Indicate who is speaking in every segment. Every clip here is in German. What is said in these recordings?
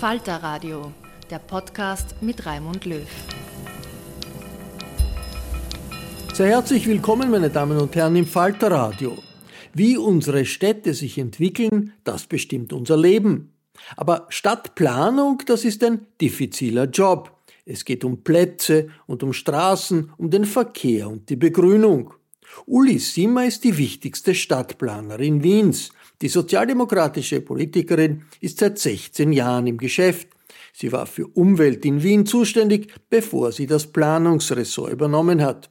Speaker 1: Falter Radio, der Podcast mit Raimund Löw.
Speaker 2: Sehr herzlich willkommen, meine Damen und Herren, im Falter Radio. Wie unsere Städte sich entwickeln, das bestimmt unser Leben. Aber Stadtplanung, das ist ein diffiziler Job. Es geht um Plätze und um Straßen, um den Verkehr und die Begrünung. Uli Simmer ist die wichtigste Stadtplanerin Wiens. Die sozialdemokratische Politikerin ist seit 16 Jahren im Geschäft. Sie war für Umwelt in Wien zuständig, bevor sie das Planungsressort übernommen hat.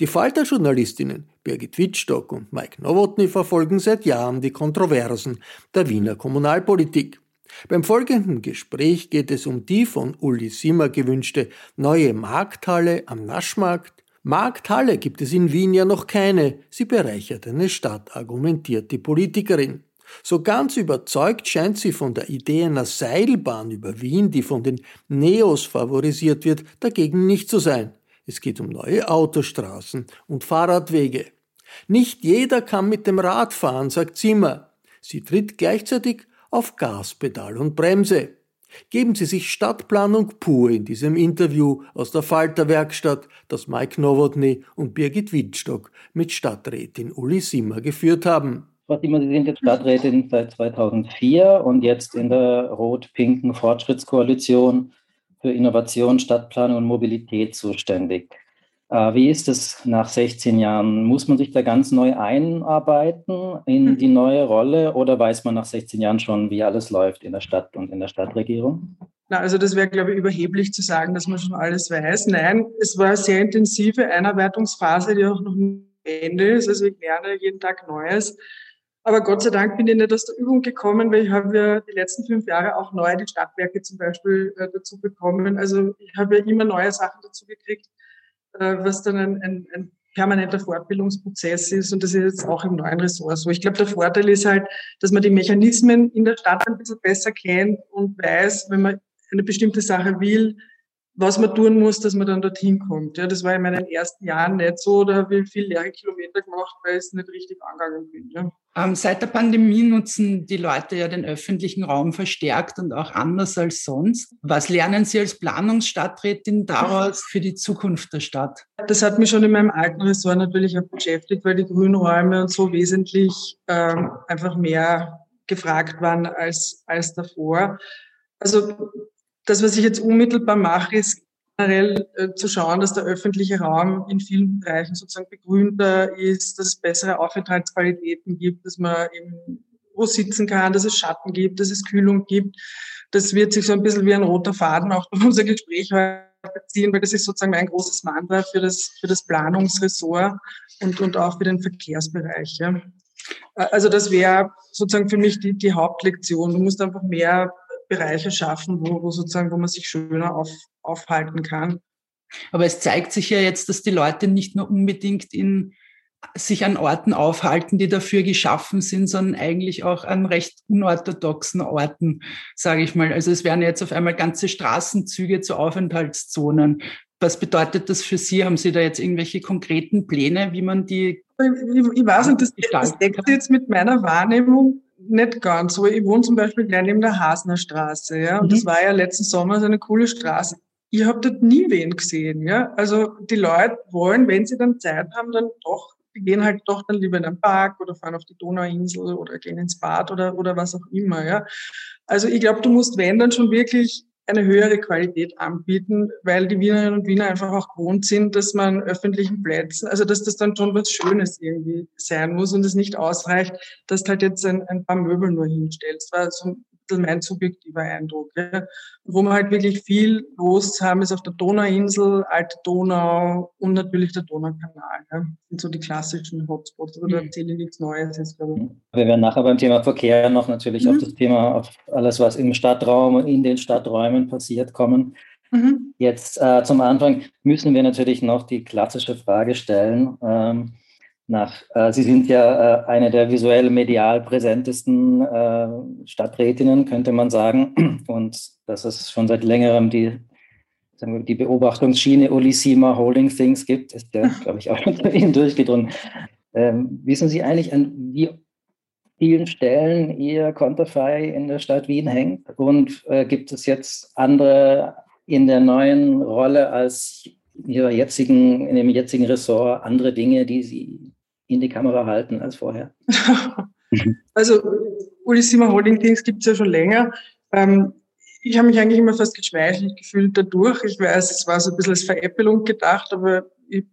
Speaker 2: Die Falter-Journalistinnen Birgit Wittstock und Mike Nowotny verfolgen seit Jahren die Kontroversen der Wiener Kommunalpolitik. Beim folgenden Gespräch geht es um die von Uli Simmer gewünschte neue Markthalle am Naschmarkt. Markthalle gibt es in Wien ja noch keine. Sie bereichert eine Stadt, argumentiert die Politikerin. So ganz überzeugt scheint sie von der Idee einer Seilbahn über Wien, die von den Neos favorisiert wird, dagegen nicht zu sein. Es geht um neue Autostraßen und Fahrradwege. Nicht jeder kann mit dem Rad fahren, sagt Zimmer. Sie tritt gleichzeitig auf Gaspedal und Bremse. Geben Sie sich Stadtplanung pur in diesem Interview aus der Falterwerkstatt, das Mike Nowotny und Birgit Windstock mit Stadträtin Uli Simmer geführt haben.
Speaker 3: Frau Simmer, Sie sind jetzt Stadträtin seit 2004 und jetzt in der rot-pinken Fortschrittskoalition für Innovation, Stadtplanung und Mobilität zuständig. Äh, wie ist es nach 16 Jahren? Muss man sich da ganz neu einarbeiten in mhm. die neue Rolle oder weiß man nach 16 Jahren schon, wie alles läuft in der Stadt und in der Stadtregierung?
Speaker 4: Na, also das wäre, glaube ich, überheblich zu sagen, dass man schon alles weiß. Nein, es war eine sehr intensive Einarbeitungsphase, die auch noch nicht Ende ist. Also ich lerne jeden Tag Neues. Aber Gott sei Dank bin ich nicht aus der Übung gekommen, weil ich habe ja die letzten fünf Jahre auch neu die Stadtwerke zum Beispiel äh, dazu bekommen. Also ich habe ja immer neue Sachen dazu gekriegt, was dann ein, ein, ein permanenter Fortbildungsprozess ist und das ist jetzt auch im neuen Ressort so. Ich glaube, der Vorteil ist halt, dass man die Mechanismen in der Stadt ein bisschen besser kennt und weiß, wenn man eine bestimmte Sache will, was man tun muss, dass man dann dorthin kommt. Ja, das war in meinen ersten Jahren nicht so. Da habe ich viel leere Kilometer gemacht, weil ich es nicht richtig angegangen bin. Ja.
Speaker 5: Ähm, seit der Pandemie nutzen die Leute ja den öffentlichen Raum verstärkt und auch anders als sonst. Was lernen Sie als Planungsstadträtin daraus für die Zukunft der Stadt?
Speaker 4: Das hat mich schon in meinem alten Ressort natürlich auch beschäftigt, weil die Grünräume und so wesentlich ähm, einfach mehr gefragt waren als, als davor. Also das, was ich jetzt unmittelbar mache, ist generell äh, zu schauen, dass der öffentliche Raum in vielen Bereichen sozusagen begrünter ist, dass es bessere Aufenthaltsqualitäten gibt, dass man eben wo sitzen kann, dass es Schatten gibt, dass es Kühlung gibt. Das wird sich so ein bisschen wie ein roter Faden auch durch unser Gespräch heute beziehen, weil das ist sozusagen ein großes Mantra für das, für das Planungsressort und, und auch für den Verkehrsbereich. Ja. Also das wäre sozusagen für mich die, die Hauptlektion. Du musst einfach mehr Bereiche schaffen, wo, wo sozusagen, wo man sich schöner auf, aufhalten kann.
Speaker 5: Aber es zeigt sich ja jetzt, dass die Leute nicht nur unbedingt in sich an Orten aufhalten, die dafür geschaffen sind, sondern eigentlich auch an recht unorthodoxen Orten, sage ich mal. Also es werden jetzt auf einmal ganze Straßenzüge zu Aufenthaltszonen. Was bedeutet das für Sie? Haben Sie da jetzt irgendwelche konkreten Pläne, wie man die?
Speaker 4: Ich, ich weiß nicht, das, das deckt jetzt mit meiner Wahrnehmung nicht ganz. So, ich wohne zum Beispiel gleich neben der Hasner Straße, ja, und mhm. das war ja letzten Sommer so eine coole Straße. Ich habe dort nie wen gesehen, ja. Also die Leute wollen, wenn sie dann Zeit haben, dann doch die gehen halt doch dann lieber in den Park oder fahren auf die Donauinsel oder gehen ins Bad oder, oder was auch immer. Ja. Also ich glaube, du musst, wenn dann schon wirklich eine höhere Qualität anbieten, weil die Wienerinnen und Wiener einfach auch gewohnt sind, dass man öffentlichen Plätzen, also dass das dann schon was Schönes irgendwie sein muss und es nicht ausreicht, dass du halt jetzt ein, ein paar Möbel nur hinstellst. War so mein subjektiver Eindruck. Ja. Wo wir halt wirklich viel los haben, ist auf der Donauinsel, Alte Donau und natürlich der Donaukanal. Ja. Das sind so die klassischen Hotspots. Aber da mhm. erzähle ich nichts Neues jetzt, glaube ich.
Speaker 3: Wir werden nachher beim Thema Verkehr noch natürlich mhm. auf das Thema, auf alles, was im Stadtraum und in den Stadträumen passiert, kommen. Mhm. Jetzt äh, zum Anfang müssen wir natürlich noch die klassische Frage stellen. Ähm, nach, äh, Sie sind ja äh, eine der visuell medial präsentesten äh, Stadträtinnen, könnte man sagen. Und dass es schon seit längerem die, wir, die Beobachtungsschiene Ulissima Holding Things gibt, ist ja, glaube ich, auch unter Ihnen durchgedrungen. Ähm, wissen Sie eigentlich, an wie vielen Stellen Ihr Konterfei in der Stadt Wien hängt? Und gibt es jetzt andere in der neuen Rolle als ihrer jetzigen, in dem jetzigen Ressort andere Dinge, die Sie in die Kamera halten als vorher?
Speaker 4: also Ulissima Holding Things gibt es ja schon länger. Ähm, ich habe mich eigentlich immer fast geschmeichelt gefühlt dadurch. Ich weiß, es war so ein bisschen als Veräppelung gedacht, aber ich,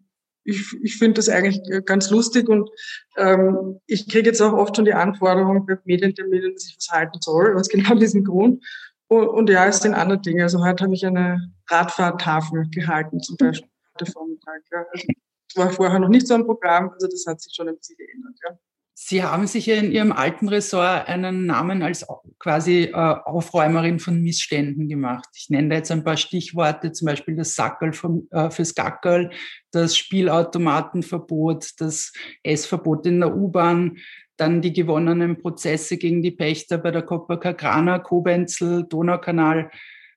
Speaker 4: ich, ich finde das eigentlich ganz lustig und ähm, ich kriege jetzt auch oft schon die Anforderung bei Medienterminen, dass ich was halten soll, aus genau diesem Grund. Und, und ja, es sind andere Dinge. Also heute habe ich eine Radfahrtafel gehalten, zum Beispiel heute Vormittag. Ja. War vorher noch nicht so ein Programm, also das hat sich schon ein bisschen geändert. Ja.
Speaker 5: Sie haben sich ja in Ihrem alten Ressort einen Namen als quasi äh, Aufräumerin von Missständen gemacht. Ich nenne da jetzt ein paar Stichworte, zum Beispiel das Sackerl äh, fürs Gackerl, das Spielautomatenverbot, das Essverbot in der U-Bahn, dann die gewonnenen Prozesse gegen die Pächter bei der Copacabana, Kobenzel, Donaukanal.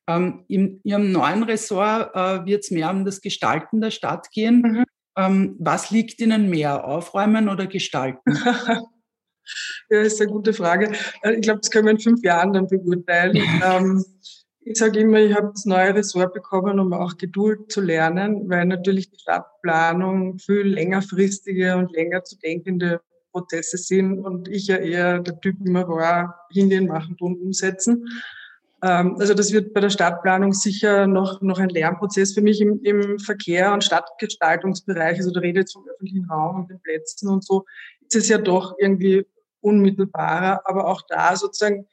Speaker 5: Ähm, in Ihrem neuen Ressort äh, wird es mehr um das Gestalten der Stadt gehen. Mhm. Ähm, was liegt Ihnen mehr, aufräumen oder gestalten?
Speaker 4: ja, ist eine gute Frage. Äh, ich glaube, das können wir in fünf Jahren dann beurteilen. ähm, ich sage immer, ich habe das neue Ressort bekommen, um auch Geduld zu lernen, weil natürlich die Stadtplanung viel längerfristige und länger zu denkende Prozesse sind und ich ja eher der Typ immer war, hingehen, machen, tun, umsetzen. Ähm, also das wird bei der Stadtplanung sicher noch, noch ein Lernprozess für mich im, im Verkehr und Stadtgestaltungsbereich. Also da redet jetzt vom öffentlichen Raum und den Plätzen und so. Ist es ja doch irgendwie unmittelbarer, aber auch da sozusagen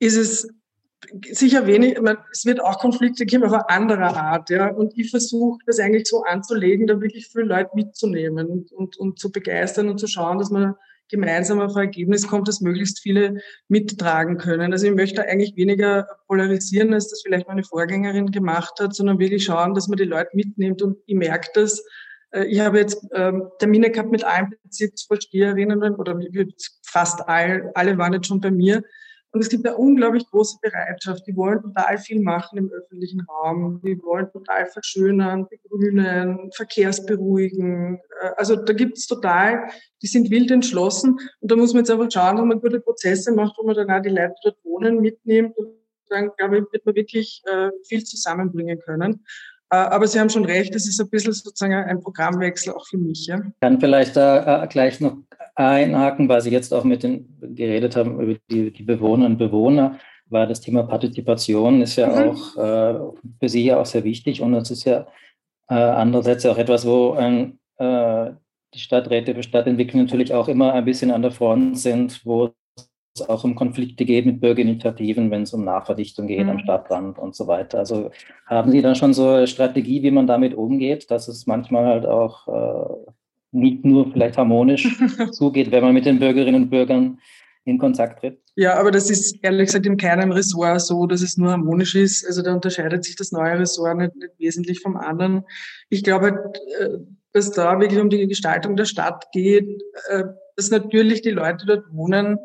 Speaker 4: ist es sicher wenig, man, es wird auch Konflikte geben, aber anderer Art, ja. Und ich versuche das eigentlich so anzulegen, da wirklich viele Leute mitzunehmen und, und, und zu begeistern und zu schauen, dass man gemeinsam auf ein Ergebnis kommt, das möglichst viele mittragen können. Also ich möchte eigentlich weniger polarisieren, als das vielleicht meine Vorgängerin gemacht hat, sondern wirklich schauen, dass man die Leute mitnimmt. Und ich merke das, äh, ich habe jetzt ähm, Termine gehabt mit allen Bezirksvorsteherinnen oder fast all, alle waren jetzt schon bei mir. Und es gibt eine unglaublich große Bereitschaft. Die wollen total viel machen im öffentlichen Raum. Die wollen total verschönern, begrünen, verkehrsberuhigen. Äh, also da gibt es total, die sind wild entschlossen. Und da muss man jetzt einfach schauen, dass man gute Prozesse macht, wo man dann auch die Leute dort wohnen mitnimmt. Und dann, glaube ich, wird man wirklich äh, viel zusammenbringen können. Äh, aber Sie haben schon recht, es ist ein bisschen sozusagen ein Programmwechsel auch für mich. Ja.
Speaker 3: Ich kann vielleicht da äh, gleich noch einhaken, weil Sie jetzt auch mit den geredet haben über die, die Bewohnerinnen und Bewohner. weil das Thema Partizipation ist ja mhm. auch äh, für Sie ja auch sehr wichtig und es ist ja äh, andererseits auch etwas, wo ähm, äh, die Stadträte für Stadtentwicklung natürlich auch immer ein bisschen an der Front sind, wo es auch um Konflikte geht mit Bürgerinitiativen, wenn es um Nachverdichtung geht mhm. am Stadtrand und so weiter. Also haben Sie da schon so eine Strategie, wie man damit umgeht, dass es manchmal halt auch äh, nicht nur vielleicht harmonisch zugeht, wenn man mit den Bürgerinnen und Bürgern in Kontakt tritt?
Speaker 4: Ja, aber das ist ehrlich gesagt in keinem Ressort so, dass es nur harmonisch ist. Also da unterscheidet sich das neue Ressort nicht, nicht wesentlich vom anderen. Ich glaube, halt, äh, dass da wirklich um die Gestaltung der Stadt geht, äh, dass natürlich die Leute dort wohnen.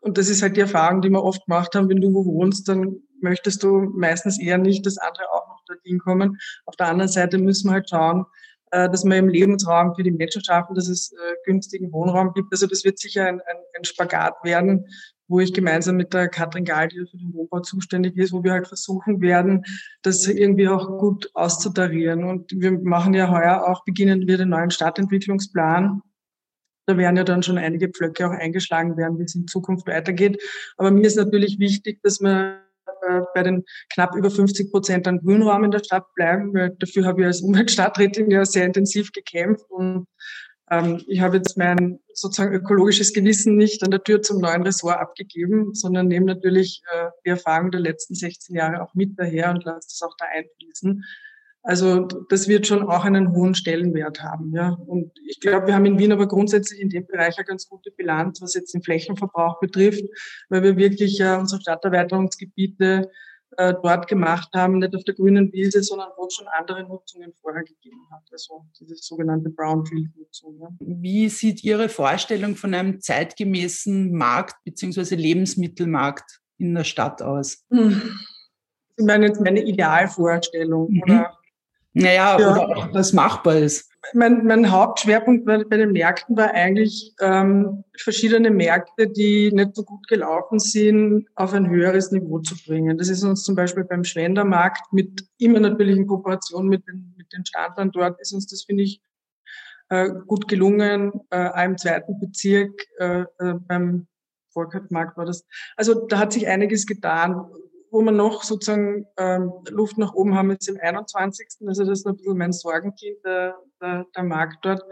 Speaker 4: Und das ist halt die Erfahrung, die wir oft gemacht haben, wenn du wo wohnst, dann möchtest du meistens eher nicht, dass andere auch noch dorthin kommen. Auf der anderen Seite müssen wir halt schauen, äh, dass wir im Lebensraum für die Menschen schaffen, dass es äh, günstigen Wohnraum gibt. Also das wird sicher ein, ein, ein Spagat werden, wo ich gemeinsam mit der Katrin Gahl, die für den Wohnbau zuständig ist, wo wir halt versuchen werden, das irgendwie auch gut auszutarieren. Und wir machen ja heuer auch, beginnen wir den neuen Stadtentwicklungsplan. Da werden ja dann schon einige Pflöcke auch eingeschlagen werden, wie es in Zukunft weitergeht. Aber mir ist natürlich wichtig, dass wir äh, bei den knapp über 50 Prozent an Grünraum in der Stadt bleiben. Weil dafür habe ich als Umweltstadträtin ja sehr intensiv gekämpft und ähm, ich habe jetzt mein sozusagen ökologisches Gewissen nicht an der Tür zum neuen Ressort abgegeben, sondern nehme natürlich äh, die Erfahrung der letzten 16 Jahre auch mit daher und lasse das auch da einfließen. Also das wird schon auch einen hohen Stellenwert haben. Ja. Und ich glaube, wir haben in Wien aber grundsätzlich in dem Bereich eine ganz gute Bilanz, was jetzt den Flächenverbrauch betrifft, weil wir wirklich äh, unsere Stadterweiterungsgebiete äh, dort gemacht haben, nicht auf der grünen Wiese, sondern wo es schon andere Nutzungen vorher gegeben hat. Also diese sogenannte Brownfield-Nutzung. Ja.
Speaker 5: Wie sieht Ihre Vorstellung von einem zeitgemäßen Markt bzw. Lebensmittelmarkt in der Stadt aus?
Speaker 4: Hm. Ich meine jetzt meine Idealvorstellung mhm. oder
Speaker 5: naja, ja. oder auch, was machbar ist.
Speaker 4: Mein, mein Hauptschwerpunkt bei, bei, den Märkten war eigentlich ähm, verschiedene Märkte, die nicht so gut gelaufen sind, auf ein höheres Niveau zu bringen. Das ist uns zum Beispiel beim Schwendermarkt mit immer natürlich in Kooperation mit den, mit den Standorten dort, ist uns das, finde ich, äh, gut gelungen. Äh, im zweiten Bezirk, äh, äh, beim Volkertmarkt war das. Also da hat sich einiges getan wo wir noch sozusagen ähm, Luft nach oben haben, jetzt im 21. Also das ist ein bisschen mein Sorgenkind, der, der, der Markt dort.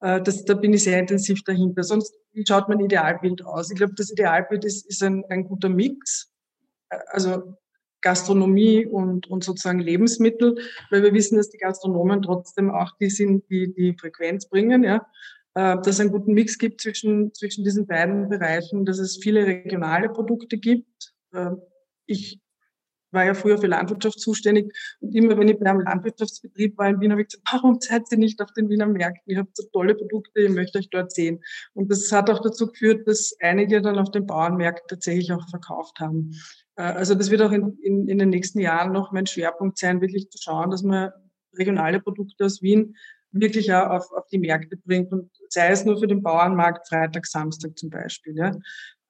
Speaker 4: Äh, das, da bin ich sehr intensiv dahinter. Sonst, wie schaut mein Idealbild aus? Ich glaube, das Idealbild ist, ist ein, ein guter Mix. Äh, also Gastronomie und, und sozusagen Lebensmittel, weil wir wissen, dass die Gastronomen trotzdem auch die sind, die die Frequenz bringen, ja. Äh, dass es einen guten Mix gibt zwischen, zwischen diesen beiden Bereichen, dass es viele regionale Produkte gibt, äh, ich war ja früher für Landwirtschaft zuständig und immer wenn ich bei einem Landwirtschaftsbetrieb war in Wien, habe ich gesagt, warum seid ihr nicht auf den Wiener Märkten? Ihr habt so tolle Produkte, ich möchte euch dort sehen. Und das hat auch dazu geführt, dass einige dann auf den Bauernmärkten tatsächlich auch verkauft haben. Äh, also das wird auch in, in, in den nächsten Jahren noch mein Schwerpunkt sein, wirklich zu schauen, dass man regionale Produkte aus Wien wirklich auch auf, auf die Märkte bringt und sei es nur für den Bauernmarkt Freitag, Samstag zum Beispiel. Ja.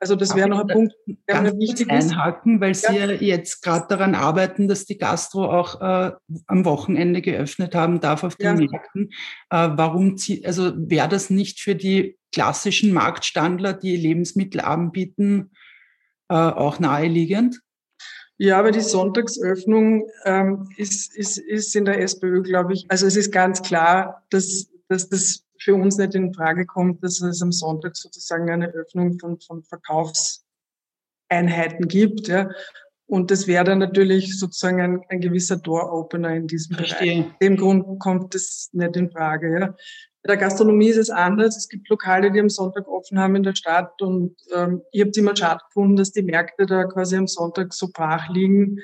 Speaker 4: Also das wäre noch ein Punkt,
Speaker 5: der mir wichtig ist. Einhaken, weil Sie ja jetzt gerade daran arbeiten, dass die Gastro auch äh, am Wochenende geöffnet haben darf auf den ja. Märkten. Äh, warum, also wäre das nicht für die klassischen Marktstandler, die Lebensmittel anbieten, äh, auch naheliegend?
Speaker 4: Ja, aber die Sonntagsöffnung ähm, ist, ist, ist in der SPÖ, glaube ich, also es ist ganz klar, dass, dass das für uns nicht in Frage kommt, dass es am Sonntag sozusagen eine Öffnung von, von Verkaufseinheiten gibt. Ja. Und das wäre dann natürlich sozusagen ein, ein gewisser Door-Opener in diesem Verstehe. Bereich. Dem Grund kommt das nicht in Frage. Ja. Bei der Gastronomie ist es anders. Es gibt Lokale, die am Sonntag offen haben in der Stadt und ähm, ich habe es immer schade gefunden, dass die Märkte da quasi am Sonntag so brach liegen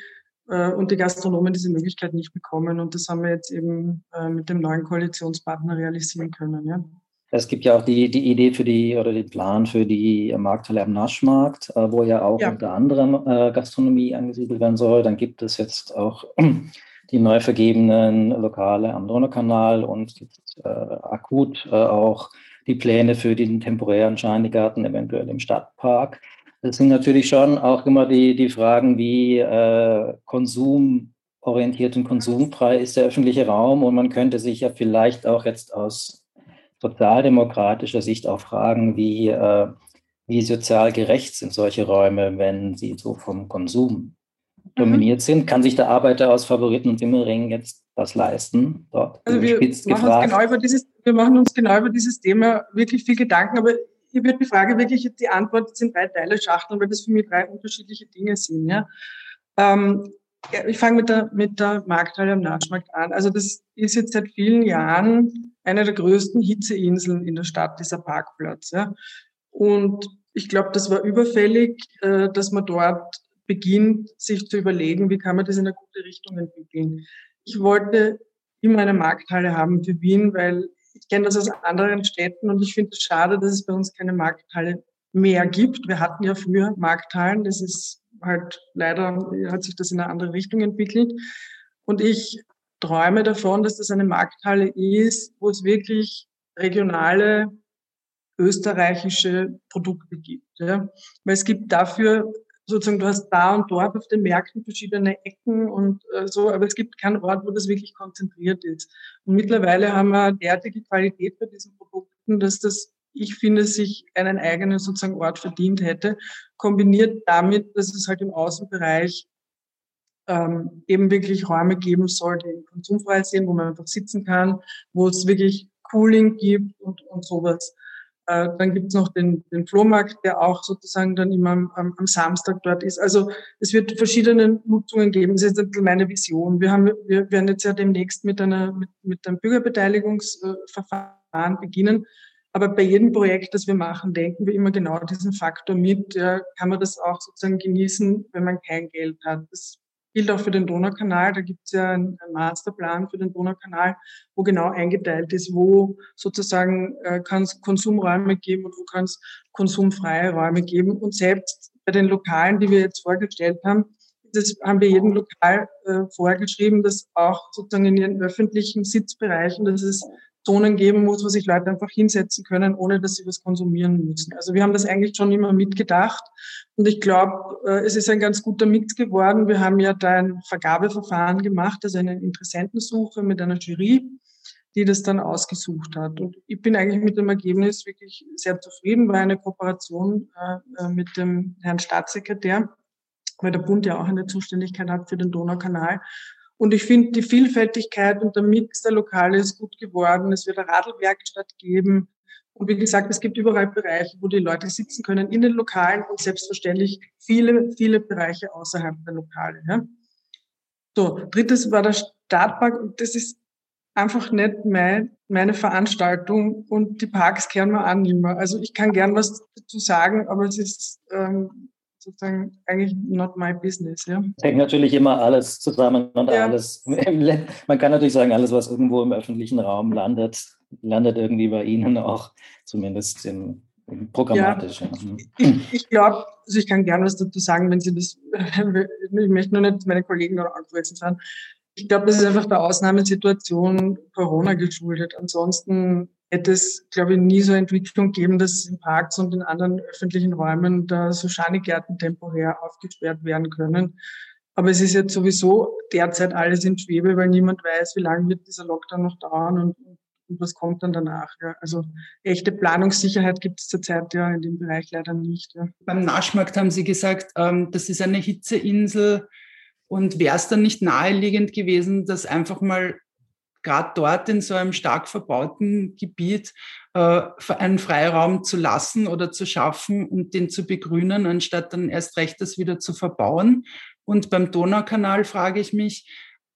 Speaker 4: äh, und die Gastronomen diese Möglichkeit nicht bekommen. Und das haben wir jetzt eben äh, mit dem neuen Koalitionspartner realisieren können. Ja.
Speaker 3: Es gibt ja auch die, die Idee für die oder den Plan für die Markthalle am Naschmarkt, äh, wo ja auch ja. unter anderem Gastronomie angesiedelt werden soll. Dann gibt es jetzt auch die neu vergebenen Lokale am Donaukanal und jetzt, äh, akut äh, auch die Pläne für den temporären Scheingarten, eventuell im Stadtpark. Das sind natürlich schon auch immer die, die Fragen, wie äh, konsumorientiert und konsumfrei ist der öffentliche Raum. Und man könnte sich ja vielleicht auch jetzt aus sozialdemokratischer Sicht auch fragen, wie, äh, wie sozial gerecht sind solche Räume, wenn sie so vom Konsum dominiert mhm. sind? Kann sich der Arbeiter aus Favoriten und Simmering jetzt das leisten?
Speaker 4: Dort also wir machen, genau dieses, wir machen uns genau über dieses Thema wirklich viel Gedanken, aber ich würde die Frage wirklich, die Antwort sind drei Teile Schachteln, weil das für mich drei unterschiedliche Dinge sind. Ja. Ähm, ich fange mit der, mit der Markthalle am Naschmarkt an. Also das ist jetzt seit vielen Jahren eine der größten Hitzeinseln in der Stadt, dieser Parkplatz. Ja. Und ich glaube, das war überfällig, äh, dass man dort beginnt, sich zu überlegen, wie kann man das in eine gute Richtung entwickeln. Ich wollte immer eine Markthalle haben für Wien, weil ich kenne das aus anderen Städten und ich finde es schade, dass es bei uns keine Markthalle mehr gibt. Wir hatten ja früher Markthallen, das ist halt leider hat sich das in eine andere Richtung entwickelt. Und ich träume davon, dass das eine Markthalle ist, wo es wirklich regionale österreichische Produkte gibt. Ja? Weil es gibt dafür sozusagen, du hast da und dort auf den Märkten verschiedene Ecken und äh, so, aber es gibt keinen Ort, wo das wirklich konzentriert ist. Und mittlerweile haben wir derartige Qualität bei diesen Produkten, dass das, ich finde, sich einen eigenen sozusagen Ort verdient hätte, kombiniert damit, dass es halt im Außenbereich ähm, eben wirklich Räume geben soll, die konsumfrei sind, wo man einfach sitzen kann, wo es wirklich Cooling gibt und, und sowas. Äh, dann gibt es noch den, den Flohmarkt, der auch sozusagen dann immer am, am, Samstag dort ist. Also es wird verschiedene Nutzungen geben. Das ist jetzt meine Vision. Wir, haben, wir werden jetzt ja demnächst mit, einer, mit, mit einem Bürgerbeteiligungsverfahren beginnen. Aber bei jedem Projekt, das wir machen, denken wir immer genau diesen Faktor mit. Ja, kann man das auch sozusagen genießen, wenn man kein Geld hat. Das gilt auch für den Donaukanal. Da gibt es ja einen, Masterplan für den Donaukanal, wo genau eingeteilt ist, wo sozusagen äh, kann es Konsumräume geben und wo kann es konsumfreie Räume geben. Und selbst bei den Lokalen, die wir jetzt vorgestellt haben, das haben wir jedem Lokal äh, vorgeschrieben, dass auch sozusagen in ihren öffentlichen Sitzbereichen, dass es Zonen geben muss, wo sich Leute einfach hinsetzen können, ohne dass sie was konsumieren müssen. Also wir haben das eigentlich schon immer mitgedacht. Und ich glaube, äh, es ist ein ganz guter Mix geworden. Wir haben ja da ein Vergabeverfahren gemacht, also eine Interessentensuche mit einer Jury, die das dann ausgesucht hat. Und ich bin eigentlich mit dem Ergebnis wirklich sehr zufrieden, war eine Kooperation äh, äh, mit dem Herrn Staatssekretär, weil der Bund ja auch eine Zuständigkeit hat für den Donaukanal. Und ich finde, die Vielfältigkeit und der Mix der Lokale ist gut geworden. Es wird eine Radlwerkstatt geben. Und wie gesagt, es gibt überall Bereiche, wo die Leute sitzen können in den Lokalen und selbstverständlich viele, viele Bereiche außerhalb der Lokale. Ja. So, drittes war der Startpark und das ist einfach nicht mein, meine Veranstaltung und die Parks kehren wir an immer. Also ich kann gern was dazu sagen, aber es ist ähm, sozusagen eigentlich not my business. Ja.
Speaker 3: Es hängt natürlich immer alles zusammen und ja. alles. Man kann natürlich sagen, alles, was irgendwo im öffentlichen Raum landet, landet irgendwie bei Ihnen auch, zumindest im, im programmatisch. Ja.
Speaker 4: Mhm. Ich, ich glaube, also ich kann gerne was dazu sagen, wenn Sie das, ich möchte nur nicht meine Kollegen noch angewiesen sein. Ich glaube, das ist einfach der Ausnahmesituation Corona geschuldet. Ansonsten hätte es, glaube ich, nie so Entwicklung gegeben, dass in Parks und in anderen öffentlichen Räumen da so Schanigärten temporär aufgesperrt werden können. Aber es ist jetzt sowieso derzeit alles in Schwebe, weil niemand weiß, wie lange wird dieser Lockdown noch dauern und, und was kommt dann danach. Ja. Also echte Planungssicherheit gibt es zurzeit ja in dem Bereich leider nicht. Ja.
Speaker 5: Beim Naschmarkt haben Sie gesagt, ähm, das ist eine Hitzeinsel. Und wäre es dann nicht naheliegend gewesen, dass einfach mal gerade dort in so einem stark verbauten Gebiet äh, einen Freiraum zu lassen oder zu schaffen und den zu begrünen, anstatt dann erst recht das wieder zu verbauen. Und beim Donaukanal frage ich mich,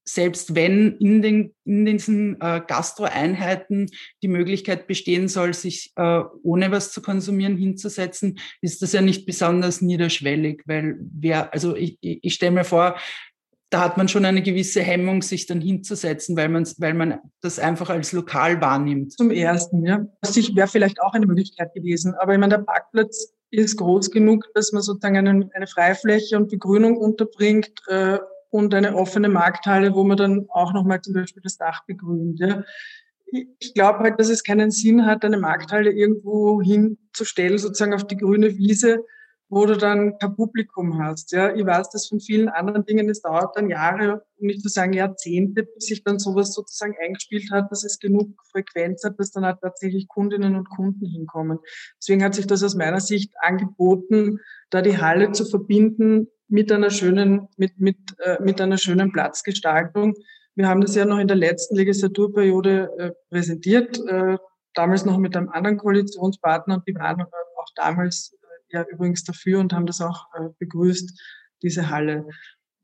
Speaker 5: selbst wenn in, den, in diesen äh, Gastroeinheiten die Möglichkeit bestehen soll, sich äh, ohne was zu konsumieren hinzusetzen, ist das ja nicht besonders niederschwellig, weil wer, also ich, ich stelle mir vor, da hat man schon eine gewisse Hemmung, sich dann hinzusetzen, weil man, weil man das einfach als lokal wahrnimmt.
Speaker 4: Zum Ersten, ja. Das wäre vielleicht auch eine Möglichkeit gewesen. Aber ich meine, der Parkplatz ist groß genug, dass man sozusagen eine, eine Freifläche und Begrünung unterbringt äh, und eine offene Markthalle, wo man dann auch nochmal zum Beispiel das Dach begrünt. Ja. Ich glaube halt, dass es keinen Sinn hat, eine Markthalle irgendwo hinzustellen, sozusagen auf die grüne Wiese, wo du dann kein Publikum hast. Ja, ich weiß das von vielen anderen Dingen. Es dauert dann Jahre, um nicht zu sagen Jahrzehnte, bis sich dann sowas sozusagen eingespielt hat, dass es genug Frequenz hat, dass dann auch tatsächlich Kundinnen und Kunden hinkommen. Deswegen hat sich das aus meiner Sicht angeboten, da die Halle zu verbinden mit einer schönen, mit, mit, äh, mit einer schönen Platzgestaltung. Wir haben das ja noch in der letzten Legislaturperiode äh, präsentiert, äh, damals noch mit einem anderen Koalitionspartner und die waren auch damals ja übrigens dafür und haben das auch äh, begrüßt, diese Halle.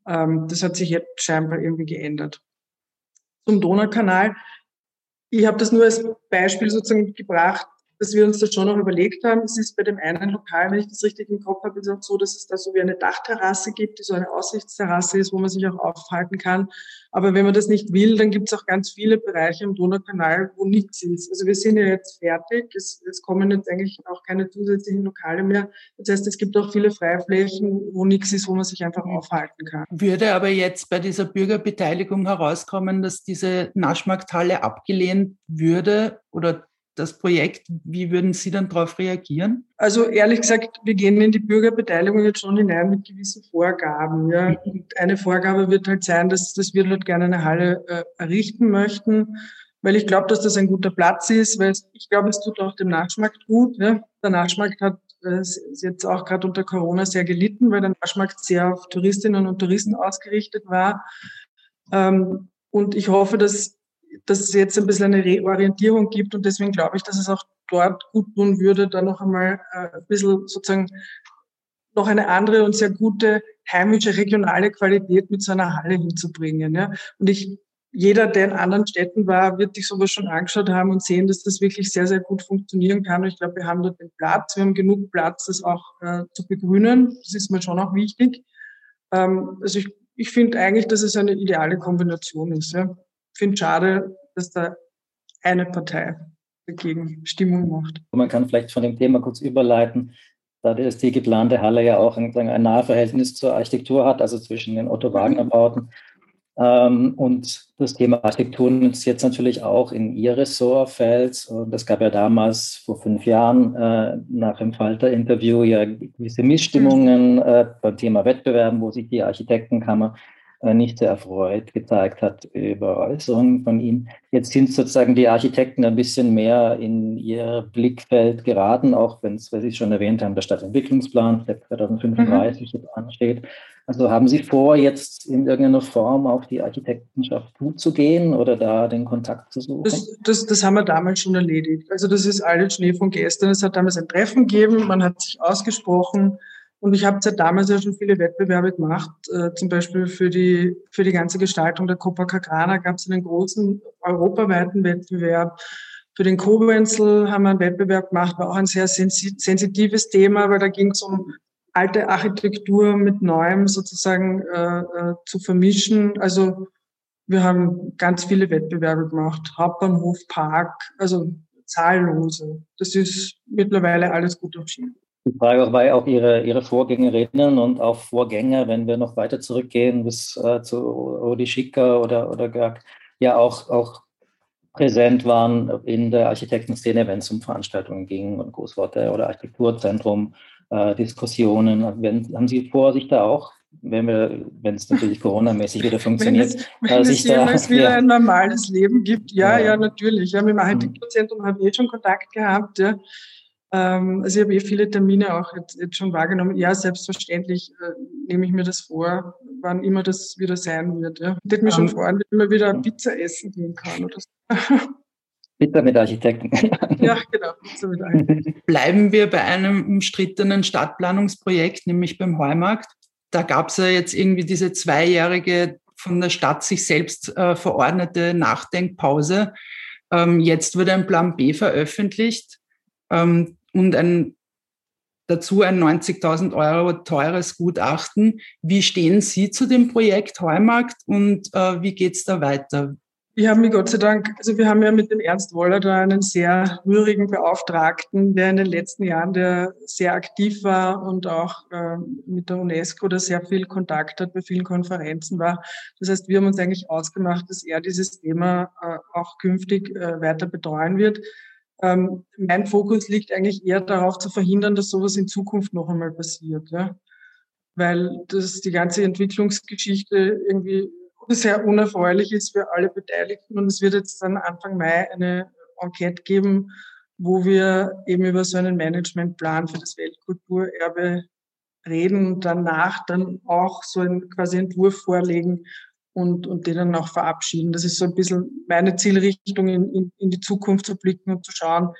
Speaker 4: Ähm, das hat sich jetzt scheinbar irgendwie geändert. Zum Donaukanal. Ich habe das nur als Beispiel sozusagen gebracht, dass wir uns das schon noch überlegt haben. Es ist bei dem einen Lokal, wenn ich das richtig im Kopf habe, ist auch so, dass es da so wie eine Dachterrasse gibt, die so eine Aussichtsterrasse ist, wo man sich auch aufhalten kann. Aber wenn man das nicht will, dann gibt es auch ganz viele Bereiche im Donaukanal, wo nichts ist. Also wir sind ja jetzt fertig. Es, es kommen jetzt eigentlich auch keine zusätzlichen Lokale mehr. Das heißt, es gibt auch viele Freiflächen, wo nichts ist, wo man sich einfach aufhalten kann.
Speaker 5: Würde aber jetzt bei dieser Bürgerbeteiligung herauskommen, dass diese Naschmarkthalle abgelehnt würde oder das Projekt. Wie würden Sie dann darauf reagieren?
Speaker 4: Also ehrlich gesagt, wir gehen in die Bürgerbeteiligung jetzt schon hinein mit gewissen Vorgaben. Ja. Mhm. Und eine Vorgabe wird halt sein, dass, dass wir dort gerne eine Halle äh, errichten möchten, weil ich glaube, dass das ein guter Platz ist, weil ich glaube, es tut auch dem Nachschmarkt gut. Ja. Der Nachschmarkt hat äh, jetzt auch gerade unter Corona sehr gelitten, weil der Nachschmarkt sehr auf Touristinnen und Touristen ausgerichtet war. Ähm, und ich hoffe, dass dass es jetzt ein bisschen eine Reorientierung gibt und deswegen glaube ich, dass es auch dort gut tun würde, da noch einmal äh, ein bisschen sozusagen noch eine andere und sehr gute heimische regionale Qualität mit so einer Halle hinzubringen. Ja. Und ich, jeder, der in anderen Städten war, wird sich sowas schon angeschaut haben und sehen, dass das wirklich sehr, sehr gut funktionieren kann. Und ich glaube, wir haben dort den Platz, wir haben genug Platz, das auch äh, zu begrünen. Das ist mir schon auch wichtig. Ähm, also ich, ich finde eigentlich, dass es eine ideale Kombination ist. Ja finde schade, dass da eine Partei dagegen Stimmung macht.
Speaker 3: Man kann vielleicht von dem Thema kurz überleiten, da die geplante Halle ja auch ein, ein Nahverhältnis zur Architektur hat, also zwischen den Otto-Wagner-Bauten. Ähm, und das Thema Architektur ist jetzt natürlich auch in Ihr Ressort fällt. Und es gab ja damals vor fünf Jahren äh, nach dem Falter-Interview ja gewisse Missstimmungen äh, beim Thema Wettbewerben, wo sich die Architektenkammer nicht sehr erfreut gezeigt hat über Äußerungen von ihm. Jetzt sind sozusagen die Architekten ein bisschen mehr in ihr Blickfeld geraten, auch wenn es, was Sie schon erwähnt haben, der Stadtentwicklungsplan, der 2035 mhm. jetzt ansteht. Also haben Sie vor, jetzt in irgendeiner Form auf die Architektenschaft zuzugehen oder da den Kontakt zu suchen?
Speaker 4: Das, das, das haben wir damals schon erledigt. Also das ist alles Schnee von gestern. Es hat damals ein Treffen gegeben, man hat sich ausgesprochen, und ich habe seit damals ja schon viele Wettbewerbe gemacht. Äh, zum Beispiel für die, für die ganze Gestaltung der Copacabana gab es einen großen europaweiten Wettbewerb. Für den Koblenzel haben wir einen Wettbewerb gemacht, war auch ein sehr sensitives Thema, weil da ging es um alte Architektur mit Neuem sozusagen äh, äh, zu vermischen. Also wir haben ganz viele Wettbewerbe gemacht. Hauptbahnhof, Park, also zahllose. Das ist mittlerweile alles gut auf Schienen.
Speaker 3: Die Frage war ja auch Ihre, Ihre Vorgängerinnen und auch Vorgänger, wenn wir noch weiter zurückgehen bis äh, zu Rudi Schicker oder, oder Gerg, ja auch, auch präsent waren in der Architektenszene, wenn es um Veranstaltungen ging und Großworte oder Architekturzentrum, äh, Diskussionen. Wenn, haben Sie vor, sich da auch, wenn wir, wenn es natürlich Corona-mäßig wieder funktioniert, wenn es,
Speaker 4: wenn äh, sich da wieder ja, ein normales Leben gibt, ja, ja, ja natürlich. Ja, mit dem Architekturzentrum habe ich eh schon Kontakt gehabt, ja. Ähm, also ich habe eh viele Termine auch jetzt, jetzt schon wahrgenommen. Ja, selbstverständlich äh, nehme ich mir das vor, wann immer das wieder sein wird. Ja. Ich würde mich um, schon freuen, wenn man wieder Pizza essen gehen kann oder so.
Speaker 3: Pizza mit Architekten.
Speaker 4: ja, genau, Pizza mit Architekten.
Speaker 5: Bleiben wir bei einem umstrittenen Stadtplanungsprojekt, nämlich beim Heumarkt. Da gab es ja jetzt irgendwie diese zweijährige von der Stadt sich selbst äh, verordnete Nachdenkpause. Ähm, jetzt wurde ein Plan B veröffentlicht. Ähm, und ein, dazu ein 90.000 Euro teures Gutachten. Wie stehen Sie zu dem Projekt Heumarkt und äh, wie geht es da weiter?
Speaker 4: Wir haben Gott sei Dank, also wir haben ja mit dem Ernst Woller da einen sehr rührigen Beauftragten, der in den letzten Jahren der sehr aktiv war und auch äh, mit der UNESCO da sehr viel Kontakt hat, bei vielen Konferenzen war. Das heißt, wir haben uns eigentlich ausgemacht, dass er dieses Thema äh, auch künftig äh, weiter betreuen wird. Ähm, mein Fokus liegt eigentlich eher darauf zu verhindern, dass sowas in Zukunft noch einmal passiert. Ja? Weil das die ganze Entwicklungsgeschichte irgendwie sehr unerfreulich ist für alle Beteiligten. Und es wird jetzt dann Anfang Mai eine Enquete geben, wo wir eben über so einen Managementplan für das Weltkulturerbe reden und danach dann auch so einen quasi Entwurf vorlegen und, und den dann auch verabschieden. Das ist so ein bisschen meine Zielrichtung, in, in, in die Zukunft zu blicken und zu schauen,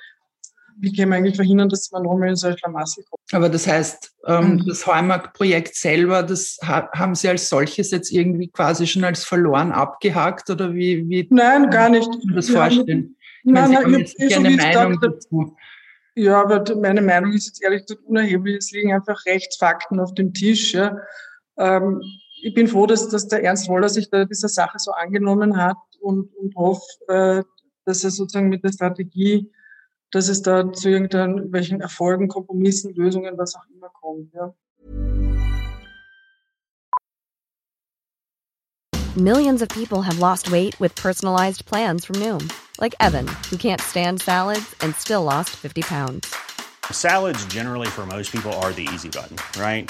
Speaker 4: wie können wir eigentlich verhindern, dass man nochmal in so ein Schlamassel kommt.
Speaker 5: Aber das heißt, ähm, mhm. das Heumark-Projekt selber, das ha haben Sie als solches jetzt irgendwie quasi schon als verloren abgehakt oder wie? wie
Speaker 4: Nein, gar nicht.
Speaker 5: das ja, vorstellen? Ich nein, meine, Sie haben jetzt so Meinung dazu.
Speaker 4: Ja, aber meine Meinung ist jetzt ehrlich gesagt unerheblich. Es liegen einfach Rechtsfakten auf dem Tisch. Ja. Ähm, ich bin froh, dass, dass der Ernst Woller sich da dieser Sache so angenommen hat und, und hoffe, äh, dass er sozusagen mit der Strategie, dass es da zu irgendwelchen Erfolgen, Kompromissen, Lösungen, was auch immer kommt. Ja.
Speaker 6: Millions of people have lost weight with personalized plans from Noom. Like Evan, who can't stand salads and still lost 50 pounds.
Speaker 7: Salads generally for most people are the easy button, right?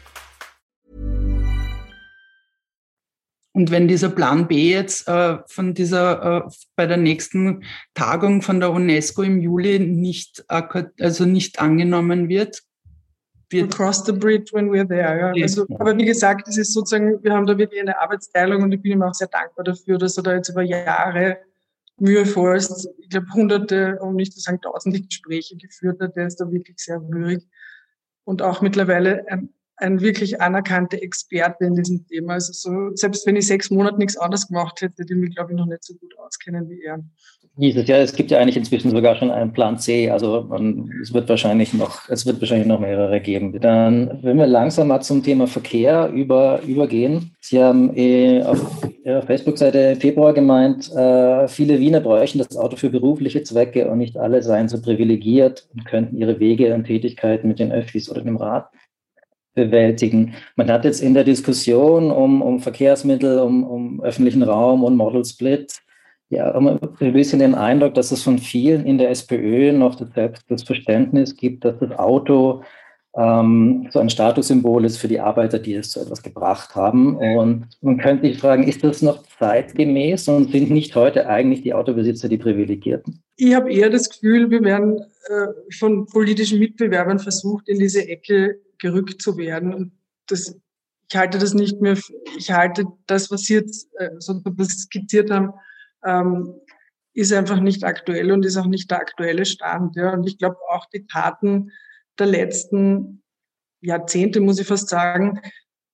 Speaker 5: Und wenn dieser Plan B jetzt äh, von dieser, äh, bei der nächsten Tagung von der UNESCO im Juli nicht, also nicht angenommen wird,
Speaker 4: wird cross the bridge when we're there. Ja. Also, aber wie gesagt, es ist sozusagen, wir haben da wirklich eine Arbeitsteilung und ich bin ihm auch sehr dankbar dafür, dass er da jetzt über Jahre mühevoll ist. Ich glaube, hunderte, um nicht zu sagen tausende Gespräche geführt hat. Der ist da wirklich sehr rührig und auch mittlerweile ein ein wirklich anerkannter Experte in diesem Thema. Also so, selbst wenn ich sechs Monate nichts anderes gemacht hätte, die mich, glaube ich, noch nicht so gut auskennen wie er.
Speaker 3: Dieses Jahr, es gibt ja eigentlich inzwischen sogar schon einen Plan C. Also man, es wird wahrscheinlich noch, es wird wahrscheinlich noch mehrere geben. Dann, wenn wir langsam mal zum Thema Verkehr über, übergehen. Sie haben eh auf Ihrer Facebook-Seite Februar gemeint, äh, viele Wiener bräuchten das Auto für berufliche Zwecke und nicht alle seien so privilegiert und könnten ihre Wege und Tätigkeiten mit den Öffis oder dem Rad bewältigen. Man hat jetzt in der Diskussion um, um Verkehrsmittel, um, um öffentlichen Raum und Model Split ja ein bisschen den Eindruck, dass es von vielen in der SPÖ noch das, das Verständnis gibt, dass das Auto ähm, so ein Statussymbol ist für die Arbeiter, die es zu etwas gebracht haben. Und man könnte sich fragen, ist das noch zeitgemäß und sind nicht heute eigentlich die Autobesitzer die Privilegierten?
Speaker 4: Ich habe eher das Gefühl, wir werden äh, von politischen Mitbewerbern versucht, in diese Ecke gerückt zu werden. Und das, ich halte das nicht mehr, ich halte das, was Sie jetzt äh, so skizziert haben, ähm, ist einfach nicht aktuell und ist auch nicht der aktuelle Stand. Ja. Und ich glaube auch die Taten der letzten Jahrzehnte, muss ich fast sagen,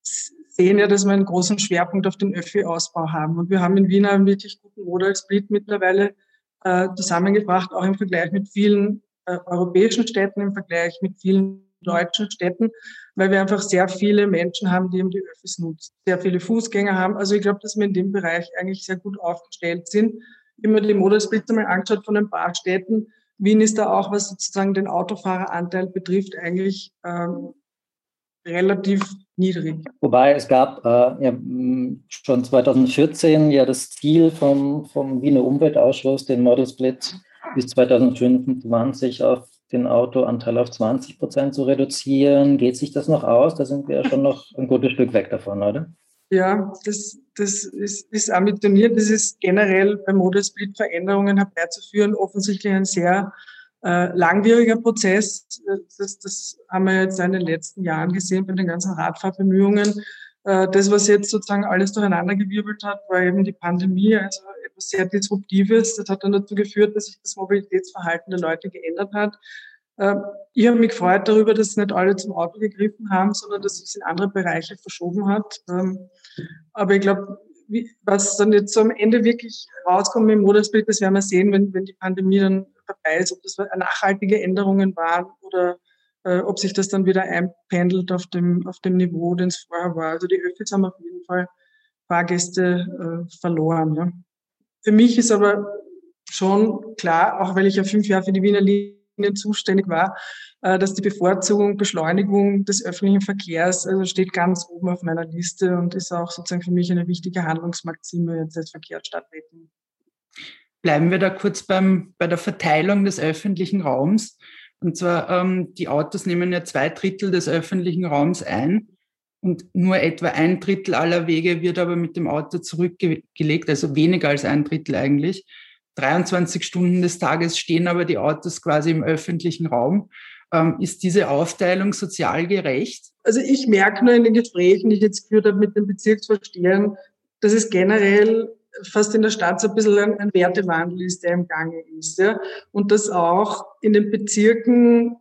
Speaker 4: sehen ja, dass wir einen großen Schwerpunkt auf den Öffi-Ausbau haben. Und wir haben in Wien einen wirklich guten Modal Split mittlerweile äh, zusammengebracht, auch im Vergleich mit vielen äh, europäischen Städten, im Vergleich mit vielen deutschen Städten, weil wir einfach sehr viele Menschen haben, die eben die Öffis nutzen, sehr viele Fußgänger haben. Also ich glaube, dass wir in dem Bereich eigentlich sehr gut aufgestellt sind. Immer die Modelsplitze mal angeschaut von ein paar Städten. Wien ist da auch, was sozusagen den Autofahreranteil betrifft, eigentlich ähm, relativ niedrig.
Speaker 3: Wobei es gab äh, ja, schon 2014 ja das Ziel vom, vom Wiener Umweltausschuss, den Model Split bis 2025 auf den Autoanteil auf 20 Prozent zu reduzieren. Geht sich das noch aus? Da sind wir ja schon noch ein gutes Stück weg davon, oder?
Speaker 4: Ja, das, das ist, ist ambitioniert. Das ist generell bei Model Split Veränderungen herbeizuführen offensichtlich ein sehr äh, langwieriger Prozess. Das, das haben wir jetzt in den letzten Jahren gesehen bei den ganzen Radfahrbemühungen. Äh, das, was jetzt sozusagen alles durcheinandergewirbelt hat, war eben die Pandemie, also etwas sehr Disruptives. Das hat dann dazu geführt, dass sich das Mobilitätsverhalten der Leute geändert hat. Ähm, ich habe mich gefreut darüber, dass nicht alle zum Auto gegriffen haben, sondern dass es in andere Bereiche verschoben hat. Ähm, aber ich glaube, was dann jetzt am Ende wirklich rauskommt im Modersbild, das werden wir sehen, wenn, wenn die Pandemie dann vorbei ist, ob das nachhaltige Änderungen waren oder äh, ob sich das dann wieder einpendelt auf dem, auf dem Niveau, den es vorher war. Also die Öffis haben auf jeden Fall Fahrgäste äh, verloren. Ja für mich ist aber schon klar, auch weil ich ja fünf Jahre für die Wiener Linien zuständig war, äh, dass die Bevorzugung, Beschleunigung des öffentlichen Verkehrs also steht ganz oben auf meiner Liste und ist auch sozusagen für mich eine wichtige Handlungsmaxime jetzt als Verkehrsstadträtin.
Speaker 5: Bleiben wir da kurz beim, bei der Verteilung des öffentlichen Raums. Und zwar, ähm, die Autos nehmen ja zwei Drittel des öffentlichen Raums ein und nur etwa ein Drittel aller Wege wird aber mit dem Auto zurückgelegt, also weniger als ein Drittel eigentlich. 23 Stunden des Tages stehen aber die Autos quasi im öffentlichen Raum. Ähm, ist diese Aufteilung sozial gerecht?
Speaker 4: Also ich merke nur in den Gesprächen, die ich jetzt geführt habe mit den Bezirksvorstehern, dass es generell fast in der Stadt so ein bisschen ein, ein Wertewandel ist, der im Gange ist. Ja? Und dass auch in den Bezirken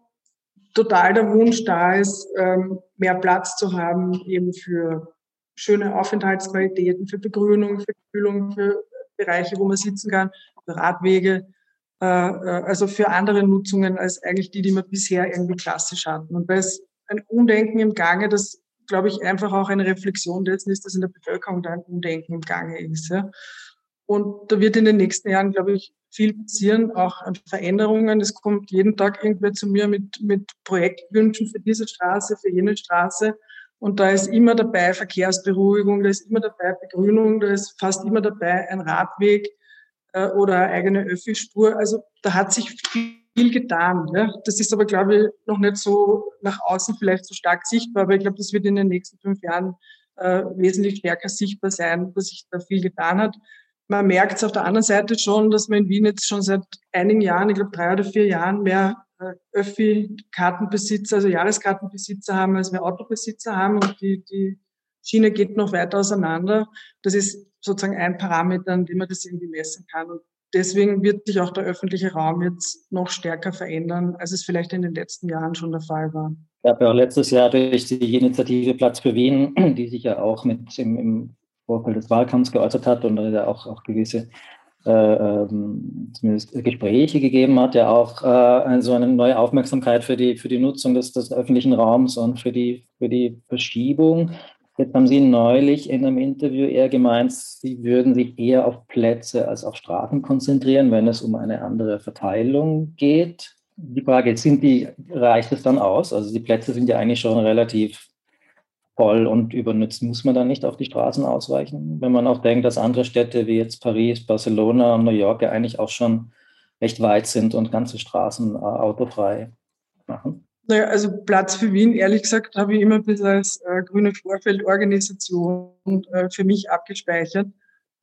Speaker 4: total der Wunsch da ist, ähm, mehr Platz zu haben, eben für schöne Aufenthaltsqualitäten, für Begrünung, für Kühlung, für Bereiche, wo man sitzen kann, für Radwege, äh, äh, also für andere Nutzungen als eigentlich die, die wir bisher irgendwie klassisch hatten. Und da ist ein Umdenken im Gange, das glaube ich, einfach auch eine Reflexion dessen ist, dass in der Bevölkerung da ein Umdenken im Gange ist. Ja. Und da wird in den nächsten Jahren, glaube ich, viel passieren, auch an Veränderungen. Es kommt jeden Tag irgendwer zu mir mit, mit Projektwünschen für diese Straße, für jene Straße. Und da ist immer dabei Verkehrsberuhigung, da ist immer dabei Begrünung, da ist fast immer dabei ein Radweg äh, oder eine eigene Öffi-Spur. Also da hat sich viel getan. Ja. Das ist aber, glaube ich, noch nicht so nach außen vielleicht so stark sichtbar, aber ich glaube, das wird in den nächsten fünf Jahren äh, wesentlich stärker sichtbar sein, dass sich da viel getan hat. Man merkt es auf der anderen Seite schon, dass wir in Wien jetzt schon seit einigen Jahren, ich glaube drei oder vier Jahren, mehr äh, Öffi-Kartenbesitzer, also Jahreskartenbesitzer haben, als wir Autobesitzer haben und die, die Schiene geht noch weiter auseinander. Das ist sozusagen ein Parameter, an dem man das irgendwie messen kann. Und deswegen wird sich auch der öffentliche Raum jetzt noch stärker verändern, als es vielleicht in den letzten Jahren schon der Fall war.
Speaker 3: Ich habe ja auch letztes Jahr durch die Initiative Platz für Wien, die sich ja auch mit im, im Vorfeld des Wahlkampfs geäußert hat und da auch, auch gewisse äh, ähm, zumindest Gespräche gegeben hat, ja auch äh, so eine neue Aufmerksamkeit für die, für die Nutzung des, des öffentlichen Raums und für die, für die Verschiebung Jetzt haben Sie neulich in einem Interview eher gemeint, Sie würden sich eher auf Plätze als auf Straßen konzentrieren, wenn es um eine andere Verteilung geht. Die Frage ist, sind die, reicht es dann aus? Also die Plätze sind ja eigentlich schon relativ voll und übernützt. Muss man dann nicht auf die Straßen ausweichen? Wenn man auch denkt, dass andere Städte wie jetzt Paris, Barcelona und New York ja eigentlich auch schon recht weit sind und ganze Straßen äh, autofrei machen.
Speaker 4: Naja, also Platz für Wien, ehrlich gesagt, habe ich immer bisschen als äh, grüne Vorfeldorganisation äh, für mich abgespeichert.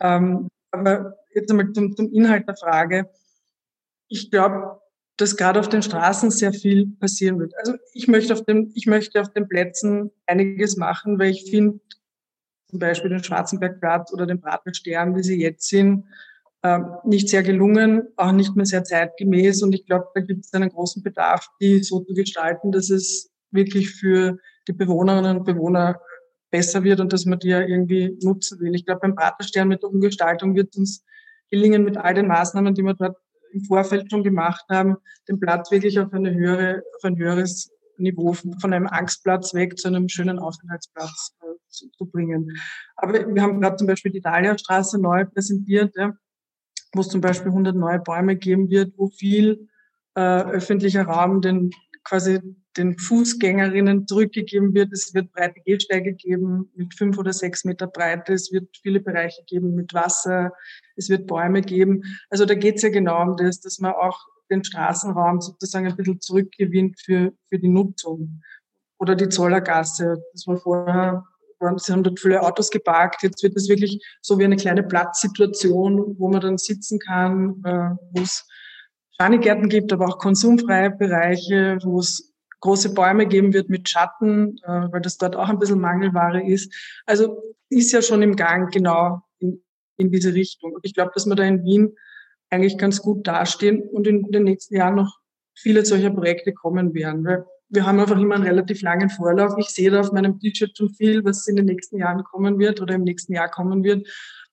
Speaker 4: Ähm, aber jetzt einmal zum, zum Inhalt der Frage. Ich glaube, dass gerade auf den Straßen sehr viel passieren wird. Also ich möchte auf den, ich möchte auf den Plätzen einiges machen, weil ich finde, zum Beispiel den Schwarzenbergplatz oder den Bratwurststern, wie sie jetzt sind, ähm, nicht sehr gelungen, auch nicht mehr sehr zeitgemäß. Und ich glaube, da gibt es einen großen Bedarf, die so zu gestalten, dass es wirklich für die Bewohnerinnen und Bewohner besser wird und dass man die ja irgendwie nutzen will. Ich glaube, beim Praterstern mit der Umgestaltung wird uns gelingen, mit all den Maßnahmen, die wir dort im Vorfeld schon gemacht haben, den Platz wirklich auf, eine höhere, auf ein höheres Niveau von einem Angstplatz weg zu einem schönen Aufenthaltsplatz äh, zu, zu, bringen. Aber wir haben gerade zum Beispiel die Dahlia-Straße neu präsentiert. Ja wo es zum Beispiel 100 neue Bäume geben wird, wo viel äh, öffentlicher Raum den quasi den Fußgängerinnen zurückgegeben wird. Es wird breite Gehsteige geben mit fünf oder sechs Meter Breite. Es wird viele Bereiche geben mit Wasser. Es wird Bäume geben. Also da geht es ja genau um das, dass man auch den Straßenraum sozusagen ein bisschen zurückgewinnt für, für die Nutzung. Oder die Zollergasse. Das war vorher haben dort viele Autos geparkt. Jetzt wird es wirklich so wie eine kleine Platzsituation, wo man dann sitzen kann, äh, wo es Schanigärten gibt, aber auch konsumfreie Bereiche, wo es große Bäume geben wird mit Schatten, äh, weil das dort auch ein bisschen Mangelware ist. Also ist ja schon im Gang genau in, in diese Richtung. Und ich glaube, dass wir da in Wien eigentlich ganz gut dastehen und in den nächsten Jahren noch viele solcher Projekte kommen werden. Weil wir haben einfach immer einen relativ langen Vorlauf. Ich sehe da auf meinem T-Shirt schon viel, was in den nächsten Jahren kommen wird oder im nächsten Jahr kommen wird.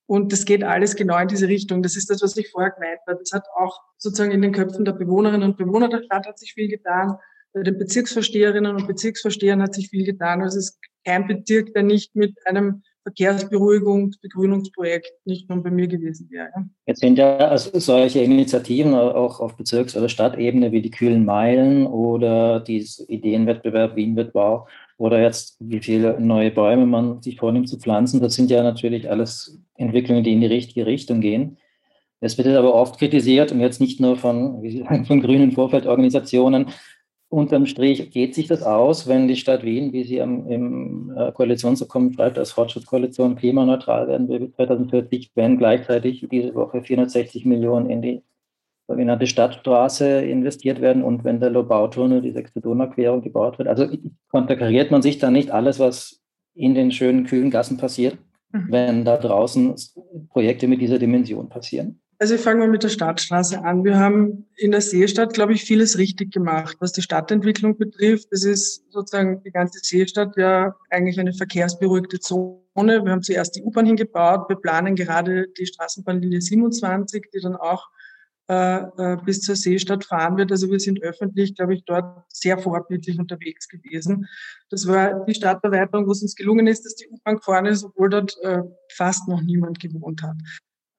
Speaker 4: Und das geht alles genau in diese Richtung. Das ist das, was ich vorher gemeint habe. Das hat auch sozusagen in den Köpfen der Bewohnerinnen und Bewohner der Stadt hat sich viel getan. Bei den Bezirksvorsteherinnen und Bezirksvorstehern hat sich viel getan. Also es ist kein Bezirk, der nicht mit einem Verkehrsberuhigung, Begrünungsprojekt nicht nur bei mir gewesen wäre.
Speaker 3: Jetzt sind ja also solche Initiativen auch auf Bezirks- oder Stadtebene wie die kühlen Meilen oder die Ideenwettbewerb Wien wird Bau oder jetzt wie viele neue Bäume man sich vornimmt zu pflanzen. Das sind ja natürlich alles Entwicklungen, die in die richtige Richtung gehen. Es wird aber oft kritisiert und jetzt nicht nur von, von grünen Vorfeldorganisationen, unterm Strich geht sich das aus, wenn die Stadt Wien, wie sie am, im äh, Koalitionsabkommen schreibt, als Fortschrittskoalition klimaneutral werden will bis 2040, wenn gleichzeitig diese Woche 460 Millionen in die sogenannte Stadtstraße investiert werden und wenn der Lobautunnel, die sechste Donauquerung gebaut wird. Also konterkariert man sich da nicht alles, was in den schönen, kühlen Gassen passiert, mhm. wenn da draußen Projekte mit dieser Dimension passieren?
Speaker 4: Also ich fange mal mit der Stadtstraße an. Wir haben in der Seestadt, glaube ich, vieles richtig gemacht, was die Stadtentwicklung betrifft. Es ist sozusagen die ganze Seestadt ja eigentlich eine verkehrsberuhigte Zone. Wir haben zuerst die U-Bahn hingebaut. Wir planen gerade die Straßenbahnlinie 27, die dann auch äh, äh, bis zur Seestadt fahren wird. Also wir sind öffentlich, glaube ich, dort sehr vorbildlich unterwegs gewesen. Das war die Stadterweiterung, wo es uns gelungen ist, dass die U-Bahn gefahren ist, obwohl dort äh, fast noch niemand gewohnt hat.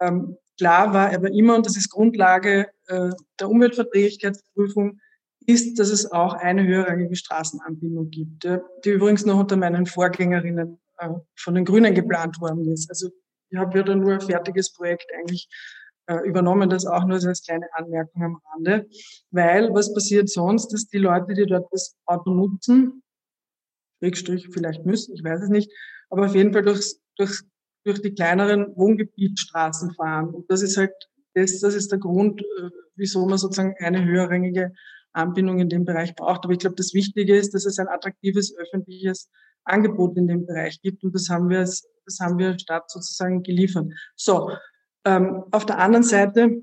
Speaker 4: Ähm, Klar war aber immer, und das ist Grundlage äh, der Umweltverträglichkeitsprüfung, ist, dass es auch eine höherrangige Straßenanbindung gibt, äh, die übrigens noch unter meinen Vorgängerinnen äh, von den Grünen geplant worden ist. Also ich habe ja da nur ein fertiges Projekt eigentlich übernommen, das auch nur als kleine Anmerkung am Rande. Weil was passiert sonst, dass die Leute, die dort das Auto nutzen, Schrägstrich vielleicht müssen, ich weiß es nicht, aber auf jeden Fall durchs, durchs durch die kleineren Wohngebietsstraßen fahren. Und das ist halt, das, das ist der Grund, äh, wieso man sozusagen eine höherrangige Anbindung in dem Bereich braucht. Aber ich glaube, das Wichtige ist, dass es ein attraktives öffentliches Angebot in dem Bereich gibt. Und das haben wir, das haben wir Stadt sozusagen geliefert. So. Ähm, auf der anderen Seite,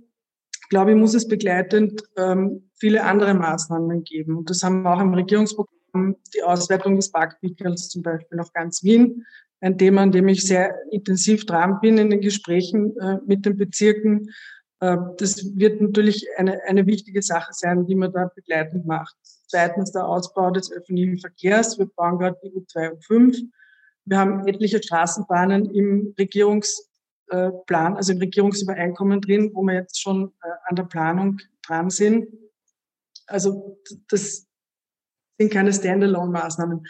Speaker 4: glaube ich, muss es begleitend ähm, viele andere Maßnahmen geben. Und das haben wir auch im Regierungsprogramm, die Auswertung des Parkpickels zum Beispiel auf ganz Wien ein Thema, an dem ich sehr intensiv dran bin in den Gesprächen äh, mit den Bezirken. Äh, das wird natürlich eine, eine wichtige Sache sein, die man da begleitend macht. Zweitens der Ausbau des öffentlichen Verkehrs. Wir bauen gerade die U2 und 5. Wir haben etliche Straßenbahnen im Regierungsplan, also im Regierungsübereinkommen drin, wo wir jetzt schon äh, an der Planung dran sind. Also das sind keine Standalone-Maßnahmen.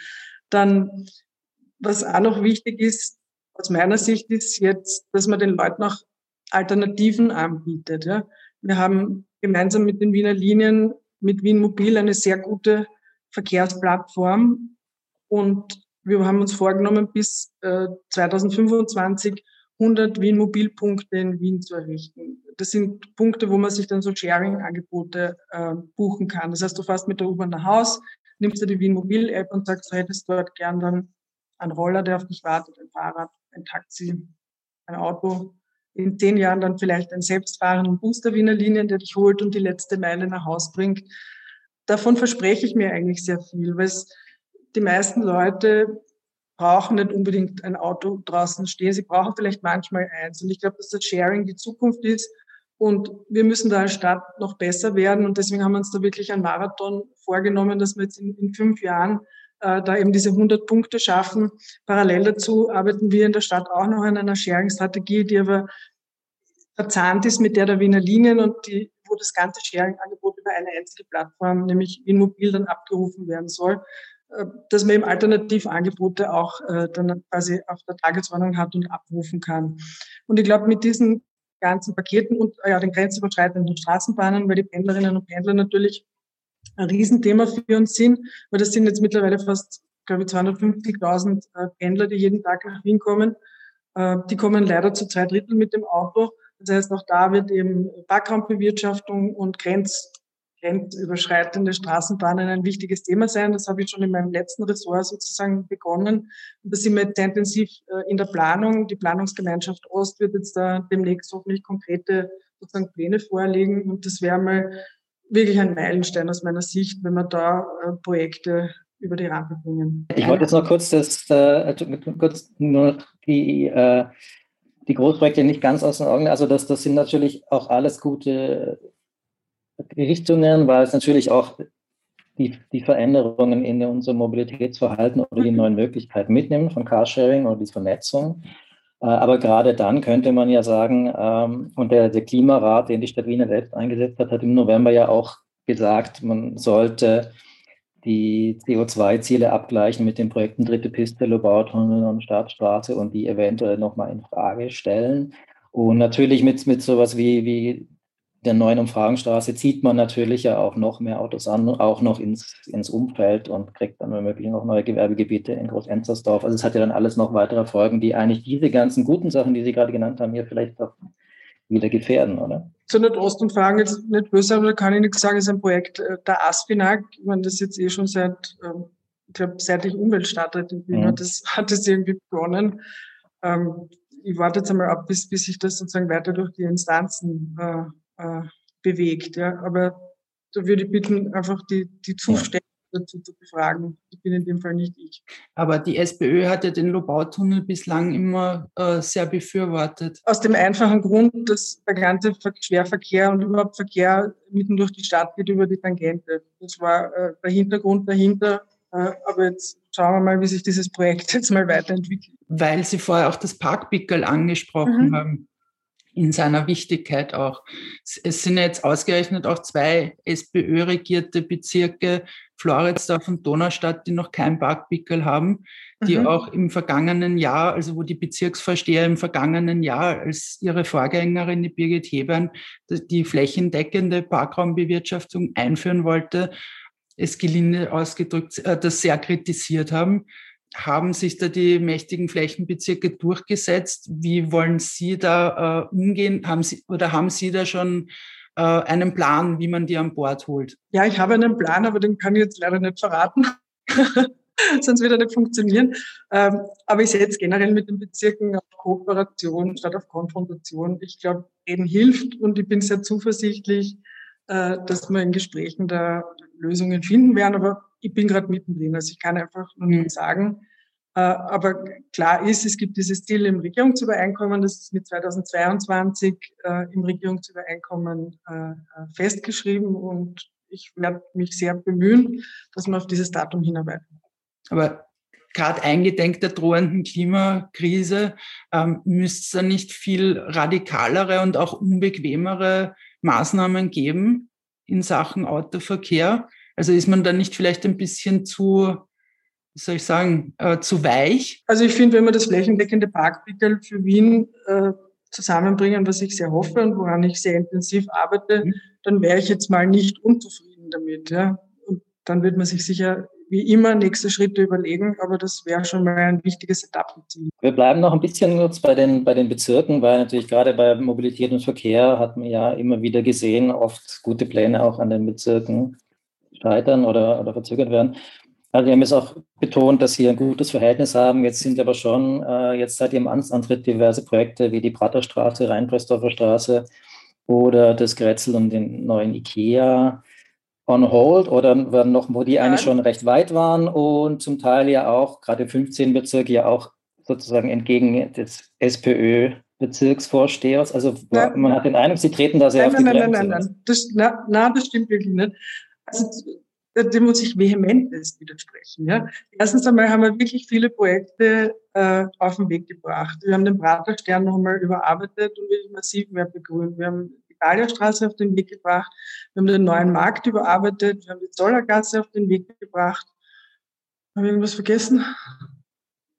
Speaker 4: Dann was auch noch wichtig ist, aus meiner Sicht, ist jetzt, dass man den Leuten auch Alternativen anbietet. Ja. Wir haben gemeinsam mit den Wiener Linien, mit Wien Mobil eine sehr gute Verkehrsplattform und wir haben uns vorgenommen, bis äh, 2025 100 Wien Mobilpunkte in Wien zu errichten. Das sind Punkte, wo man sich dann so Sharing-Angebote äh, buchen kann. Das heißt, du fährst mit der U-Bahn nach Haus, nimmst dir die Wien Mobil-App und sagst, du hättest dort gern dann ein Roller, der auf dich wartet, ein Fahrrad, ein Taxi, ein Auto. In zehn Jahren dann vielleicht ein selbstfahrenden Bus der Wiener Linien, der dich holt und die letzte Meile nach Haus bringt. Davon verspreche ich mir eigentlich sehr viel, weil die meisten Leute brauchen nicht unbedingt ein Auto draußen stehen. Sie brauchen vielleicht manchmal eins. Und ich glaube, dass das Sharing die Zukunft ist. Und wir müssen da als Stadt noch besser werden. Und deswegen haben wir uns da wirklich einen Marathon vorgenommen, dass wir jetzt in, in fünf Jahren äh, da eben diese 100 Punkte schaffen. Parallel dazu arbeiten wir in der Stadt auch noch an einer Sharing-Strategie, die aber verzahnt ist mit der der Wiener Linien und die, wo das ganze Sharing-Angebot über eine einzige Plattform, nämlich Winmobil, dann abgerufen werden soll, äh, dass man eben Alternativangebote auch äh, dann quasi auf der Tagesordnung hat und abrufen kann. Und ich glaube, mit diesen ganzen Paketen und ja, den grenzüberschreitenden Straßenbahnen, weil die Pendlerinnen und Pendler natürlich ein Riesenthema für uns sind, weil das sind jetzt mittlerweile fast, glaube ich, 250.000 äh, Pendler, die jeden Tag nach Wien kommen. Äh, die kommen leider zu zwei Drittel mit dem Auto. Das heißt, auch da wird eben Parkraumbewirtschaftung und Grenz, grenzüberschreitende Straßenbahnen ein wichtiges Thema sein. Das habe ich schon in meinem letzten Ressort sozusagen begonnen. Und da sind wir jetzt intensiv äh, in der Planung. Die Planungsgemeinschaft Ost wird jetzt da demnächst hoffentlich konkrete sozusagen Pläne vorlegen. Und das wäre mal wirklich ein Meilenstein aus meiner Sicht, wenn wir da äh, Projekte über die Rampe bringen.
Speaker 3: Ich wollte jetzt noch kurz, das, äh, kurz nur die, äh, die Großprojekte nicht ganz aus den Augen. Also das, das sind natürlich auch alles gute Richtungen, weil es natürlich auch die, die Veränderungen in unserem Mobilitätsverhalten oder die mhm. neuen Möglichkeiten mitnehmen von Carsharing oder die Vernetzung. Äh, aber gerade dann könnte man ja sagen, ähm, und der, der Klimarat, den die Stadt Wiener selbst eingesetzt hat, hat im November ja auch gesagt, man sollte die CO2-Ziele abgleichen mit den Projekten Dritte Piste, Lobautunnel und Stadtstraße und die eventuell nochmal in Frage stellen. Und natürlich mit, mit sowas wie, wie der neuen Umfragenstraße zieht man natürlich ja auch noch mehr Autos an, auch noch ins, ins Umfeld und kriegt dann womöglich noch neue Gewerbegebiete in Groß-Enzersdorf. Also es hat ja dann alles noch weitere Folgen, die eigentlich diese ganzen guten Sachen, die Sie gerade genannt haben, hier vielleicht auch wieder gefährden, oder?
Speaker 4: Zu Nordostumfragen jetzt nicht böse, aber da kann ich nichts sagen, es ist ein Projekt äh, der Aspinag. Ich meine, das jetzt eh schon seit, ähm, ich glaube, seit ich Umweltstadt in Wien mhm. hat, das, hat das irgendwie begonnen. Ähm, ich warte jetzt einmal ab, bis, bis sich das sozusagen weiter durch die Instanzen äh, äh, bewegt. Ja. Aber da würde ich bitten, einfach die, die Zustände dazu zu befragen. Ich bin in dem Fall nicht ich.
Speaker 5: Aber die SPÖ hat ja den Lobautunnel bislang immer äh, sehr befürwortet.
Speaker 4: Aus dem einfachen Grund, dass der ganze Schwerverkehr und überhaupt Verkehr mitten durch die Stadt geht über die Tangente. Das war äh, der Hintergrund dahinter. Äh, aber jetzt schauen wir mal, wie sich dieses Projekt jetzt mal weiterentwickelt.
Speaker 5: Weil Sie vorher auch das Parkpickel angesprochen mhm. haben in seiner Wichtigkeit auch. Es sind jetzt ausgerechnet auch zwei SPÖ-regierte Bezirke, Floridsdorf und Donaustadt, die noch kein Parkpickel haben, die mhm. auch im vergangenen Jahr, also wo die Bezirksvorsteher im vergangenen Jahr als ihre Vorgängerin, die Birgit Hebern, die flächendeckende Parkraumbewirtschaftung einführen wollte, es gelinde ausgedrückt, äh, das sehr kritisiert haben haben sich da die mächtigen Flächenbezirke durchgesetzt? Wie wollen Sie da äh, umgehen? Haben Sie oder haben Sie da schon äh, einen Plan, wie man die an Bord holt?
Speaker 4: Ja, ich habe einen Plan, aber den kann ich jetzt leider nicht verraten. Sonst wird er nicht funktionieren. Ähm, aber ich setze generell mit den Bezirken auf Kooperation statt auf Konfrontation. Ich glaube, reden hilft und ich bin sehr zuversichtlich, äh, dass wir in Gesprächen da Lösungen finden werden. Aber ich bin gerade mittendrin, also ich kann einfach nur nicht sagen. Äh, aber klar ist, es gibt dieses Ziel im Regierungsübereinkommen, das ist mit 2022 äh, im Regierungsübereinkommen äh, festgeschrieben und ich werde mich sehr bemühen, dass wir auf dieses Datum hinarbeiten.
Speaker 5: Aber gerade eingedenk der drohenden Klimakrise ähm, müsste es da nicht viel radikalere und auch unbequemere Maßnahmen geben in Sachen Autoverkehr? Also ist man da nicht vielleicht ein bisschen zu, wie soll ich sagen, äh, zu weich?
Speaker 4: Also ich finde, wenn wir das flächendeckende Parkpickel für Wien äh, zusammenbringen, was ich sehr hoffe und woran ich sehr intensiv arbeite, mhm. dann wäre ich jetzt mal nicht unzufrieden damit. Ja? Und dann wird man sich sicher wie immer nächste Schritte überlegen, aber das wäre schon mal ein wichtiges Etappenziel.
Speaker 3: Wir bleiben noch ein bisschen kurz bei den, bei den Bezirken, weil natürlich gerade bei Mobilität und Verkehr hat man ja immer wieder gesehen, oft gute Pläne auch an den Bezirken scheitern oder, oder verzögert werden. Also wir haben es auch betont, dass Sie ein gutes Verhältnis haben. Jetzt sind aber schon äh, jetzt seit Ihrem Amtsantritt diverse Projekte wie die Praterstraße, Rheinpressdorfer Straße oder das Grätzl und den neuen IKEA on hold oder werden noch, wo die ja. eigentlich schon recht weit waren und zum Teil ja auch, gerade 15 Bezirke ja auch sozusagen entgegen des SPÖ-Bezirksvorstehers. Also ja. man hat den Eindruck, Sie treten da sehr
Speaker 4: nein,
Speaker 3: auf die
Speaker 4: nein, Bremse. Nein, nein, nein, das, na, na, das stimmt wirklich nicht. Also, dem muss ich vehement widersprechen. Ja. Erstens einmal haben wir wirklich viele Projekte äh, auf den Weg gebracht. Wir haben den Praterstern noch einmal überarbeitet und wirklich massiv mehr begrünt. Wir haben die Galierstraße auf den Weg gebracht, wir haben den neuen Markt überarbeitet, wir haben die Zollergasse auf den Weg gebracht. Habe ich irgendwas vergessen?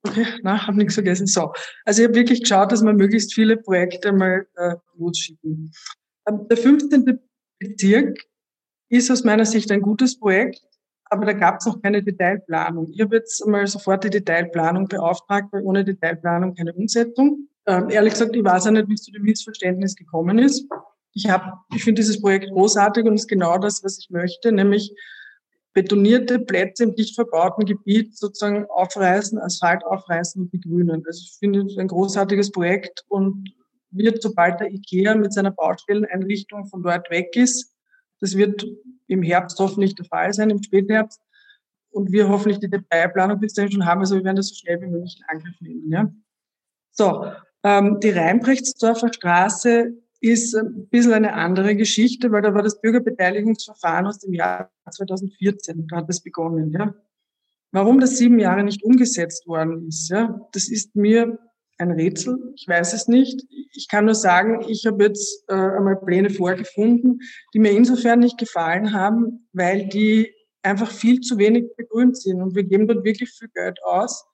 Speaker 4: Okay, na, habe nichts vergessen. So, also ich habe wirklich geschaut, dass wir möglichst viele Projekte mal äh, losschicken. Ähm, der 15. Bezirk ist aus meiner Sicht ein gutes Projekt, aber da gab es noch keine Detailplanung. Ich habe jetzt mal sofort die Detailplanung beauftragt, weil ohne Detailplanung keine Umsetzung. Ähm, ehrlich gesagt, ich weiß auch nicht, wie es zu dem Missverständnis gekommen ist. Ich, hab, ich finde dieses Projekt großartig und ist genau das, was ich möchte, nämlich betonierte Plätze im dicht verbauten Gebiet sozusagen aufreißen, Asphalt aufreißen und begrünen. Also ich finde es ein großartiges Projekt und wird, sobald der IKEA mit seiner Baustelleneinrichtung von dort weg ist, das wird im Herbst hoffentlich der Fall sein, im Spätherbst. Und wir hoffentlich die Detailplanung bis dahin schon haben. Also wir werden das so schnell wie möglich in Angriff nehmen. Ja? So, ähm, die Rheinbrechtsdorfer Straße ist ein bisschen eine andere Geschichte, weil da war das Bürgerbeteiligungsverfahren aus dem Jahr 2014, da hat es begonnen. Ja. Warum das sieben Jahre nicht umgesetzt worden ist, ja, das ist mir ein Rätsel. Ich weiß es nicht. Ich kann nur sagen, ich habe jetzt äh, einmal Pläne vorgefunden, die mir insofern nicht gefallen haben, weil die einfach viel zu wenig begrünt sind. Und wir geben dort wirklich viel Geld aus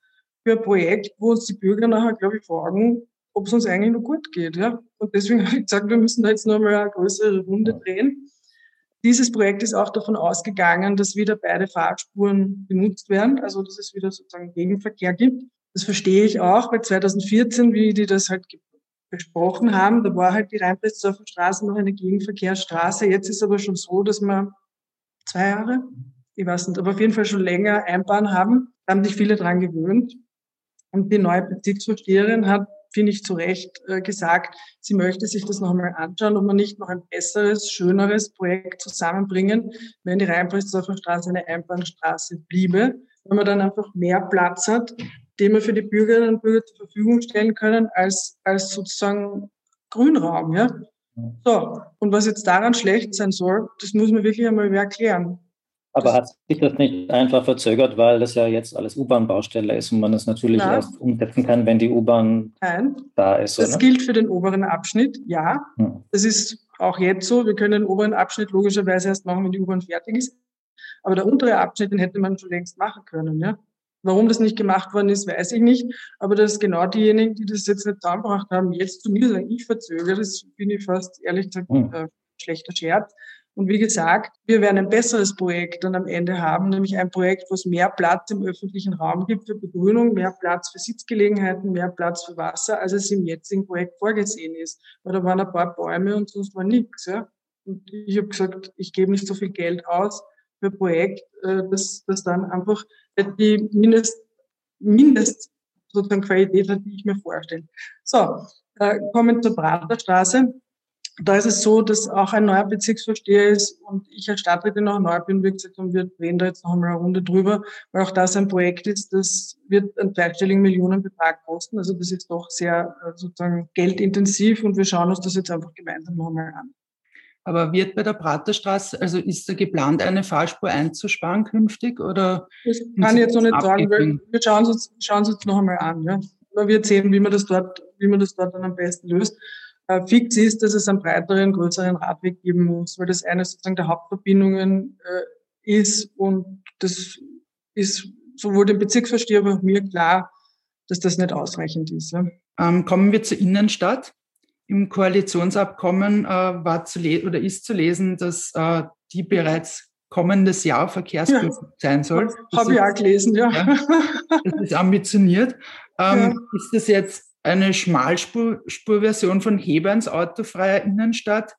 Speaker 4: für ein Projekt, wo uns die Bürger nachher, glaube ich, fragen, ob es uns eigentlich noch gut geht. Ja? Und deswegen habe ich gesagt, wir müssen da jetzt noch mal eine größere Runde drehen. Dieses Projekt ist auch davon ausgegangen, dass wieder beide Fahrspuren benutzt werden, also dass es wieder sozusagen Gegenverkehr gibt. Das verstehe ich auch, weil 2014, wie die das halt besprochen haben, da war halt die Rheinpreisdorfer Straße noch eine Gegenverkehrsstraße. Jetzt ist aber schon so, dass wir zwei Jahre, ich weiß nicht, aber auf jeden Fall schon länger Einbahn haben. Da haben sich viele dran gewöhnt. Und die neue Bezirksvorsteherin hat, finde ich, zu Recht äh, gesagt, sie möchte sich das noch einmal anschauen, ob man nicht noch ein besseres, schöneres Projekt zusammenbringen, wenn die Rheinpreisdorfer Straße eine Einbahnstraße bliebe, wenn man dann einfach mehr Platz hat den wir für die Bürgerinnen und Bürger zur Verfügung stellen können als, als sozusagen Grünraum. Ja? So, und was jetzt daran schlecht sein soll, das muss man wirklich einmal erklären.
Speaker 3: Aber hat sich das nicht einfach verzögert, weil das ja jetzt alles U-Bahn-Baustelle ist und man es natürlich Nein. erst umsetzen kann, wenn die U-Bahn da ist?
Speaker 4: Das gilt für den oberen Abschnitt, ja. Hm. Das ist auch jetzt so. Wir können den oberen Abschnitt logischerweise erst machen, wenn die U-Bahn fertig ist. Aber der untere Abschnitt, den hätte man schon längst machen können. Ja? Warum das nicht gemacht worden ist, weiß ich nicht. Aber dass genau diejenigen, die das jetzt nicht zusammengebracht haben, jetzt zu mir sagen, ich verzögere, das finde ich fast ehrlich gesagt hm. äh, schlechter Scherz. Und wie gesagt, wir werden ein besseres Projekt dann am Ende haben, nämlich ein Projekt, wo es mehr Platz im öffentlichen Raum gibt für Begrünung, mehr Platz für Sitzgelegenheiten, mehr Platz für Wasser, als es im jetzigen Projekt vorgesehen ist. Weil da waren ein paar Bäume und sonst war nichts. Ja? Und ich habe gesagt, ich gebe nicht so viel Geld aus für ein Projekt, äh, das, das dann einfach die Mindest, Mindest sozusagen Qualität hat, die ich mir vorstelle. So, äh, kommen zur Praterstraße. Da ist es so, dass auch ein neuer Bezirksvorsteher ist und ich als Stadträtin noch neu bin, wie gesagt, und wir reden da jetzt noch einmal eine Runde drüber, weil auch das ein Projekt ist, das wird einen zweistelligen Millionenbetrag kosten. Also das ist doch sehr äh, sozusagen geldintensiv und wir schauen uns das jetzt einfach gemeinsam noch einmal an.
Speaker 5: Aber wird bei der Praterstraße, also ist da geplant, eine Fahrspur einzusparen künftig? Oder
Speaker 4: das kann ich jetzt noch nicht sagen, weil wir schauen uns, schauen uns noch einmal an. Ja. Man wird sehen, wie man das dort, wie man das dort dann am besten löst. Äh, fix ist, dass es einen breiteren, größeren Radweg geben muss, weil das eine sozusagen der Hauptverbindungen äh, ist und das ist sowohl dem Bezirksvorsteher wie auch mir klar, dass das nicht ausreichend ist. Ja.
Speaker 5: Ähm, kommen wir zur Innenstadt. Im Koalitionsabkommen äh, war zu oder ist zu lesen, dass äh, die bereits kommendes Jahr verkehrsprüfend ja. sein soll.
Speaker 4: Habe ich auch gelesen, ja. ja.
Speaker 5: Das ist ambitioniert. Ähm, ja. Ist das jetzt eine Schmalspurversion von Heberns autofreier Innenstadt?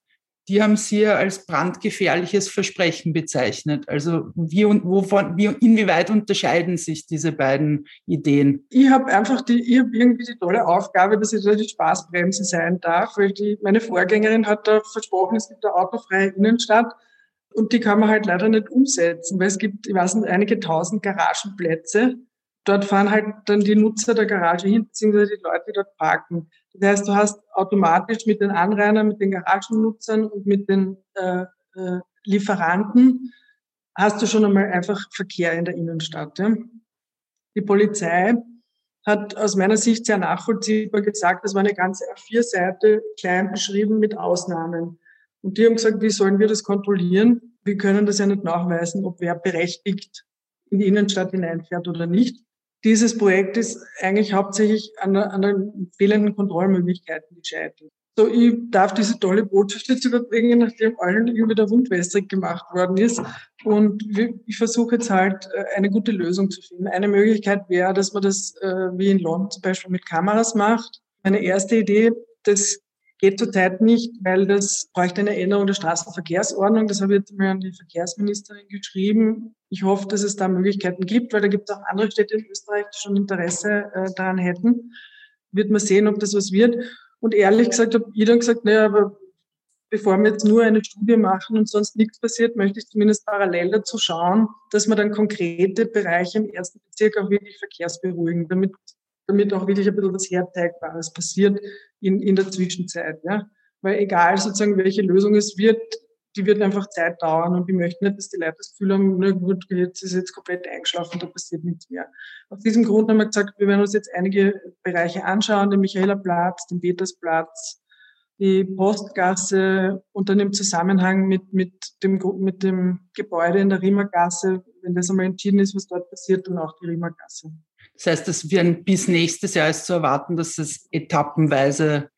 Speaker 5: Die haben Sie ja als brandgefährliches Versprechen bezeichnet. Also wie und wovon, wie, inwieweit unterscheiden sich diese beiden Ideen?
Speaker 4: Ich habe einfach die, ich habe irgendwie die tolle Aufgabe, dass ich da die Spaßbremse sein darf, weil die, meine Vorgängerin hat da versprochen, es gibt eine autofreie Innenstadt. Und die kann man halt leider nicht umsetzen, weil es gibt, ich weiß nicht, einige tausend Garagenplätze. Dort fahren halt dann die Nutzer der Garage hin, beziehungsweise die Leute, die dort parken. Das heißt, du hast automatisch mit den Anrainern, mit den Garagennutzern und mit den äh, äh, Lieferanten hast du schon einmal einfach Verkehr in der Innenstadt. Ja? Die Polizei hat aus meiner Sicht sehr nachvollziehbar gesagt, das war eine ganze A4-Seite klein beschrieben mit Ausnahmen. Und die haben gesagt, wie sollen wir das kontrollieren? Wir können das ja nicht nachweisen, ob wer berechtigt in die Innenstadt hineinfährt oder nicht dieses Projekt ist eigentlich hauptsächlich an, an den fehlenden Kontrollmöglichkeiten gescheitert. So, ich darf diese tolle Botschaft jetzt überbringen, nachdem allen irgendwie der Wund wässrig gemacht worden ist. Und ich versuche jetzt halt, äh, eine gute Lösung zu finden. Eine Möglichkeit wäre, dass man das äh, wie in London zum Beispiel mit Kameras macht. Meine erste Idee, das Geht zurzeit nicht, weil das bräuchte eine Änderung der Straßenverkehrsordnung. Das habe ich jetzt mal an die Verkehrsministerin geschrieben. Ich hoffe, dass es da Möglichkeiten gibt, weil da gibt es auch andere Städte in Österreich, die schon Interesse äh, daran hätten. Wird man sehen, ob das was wird. Und ehrlich gesagt habe ich dann gesagt, naja, aber bevor wir jetzt nur eine Studie machen und sonst nichts passiert, möchte ich zumindest parallel dazu schauen, dass man dann konkrete Bereiche im ersten Bezirk auch wirklich verkehrsberuhigen, damit damit auch wirklich ein bisschen was Herzeigbares passiert in, in der Zwischenzeit. Ja. Weil egal sozusagen, welche Lösung es wird, die wird einfach Zeit dauern und wir möchten nicht, dass die Leute das Gefühl haben, na gut, jetzt ist jetzt komplett eingeschlafen, da passiert nichts mehr. Aus diesem Grund haben wir gesagt, wir werden uns jetzt einige Bereiche anschauen, den Michaelerplatz, den Petersplatz, die Postgasse und dann im Zusammenhang mit, mit, dem, mit dem Gebäude in der Riemergasse, wenn das einmal entschieden ist, was dort passiert, dann auch die Riemergasse.
Speaker 5: Das heißt, dass wir bis nächstes Jahr ist zu erwarten, dass es etappenweise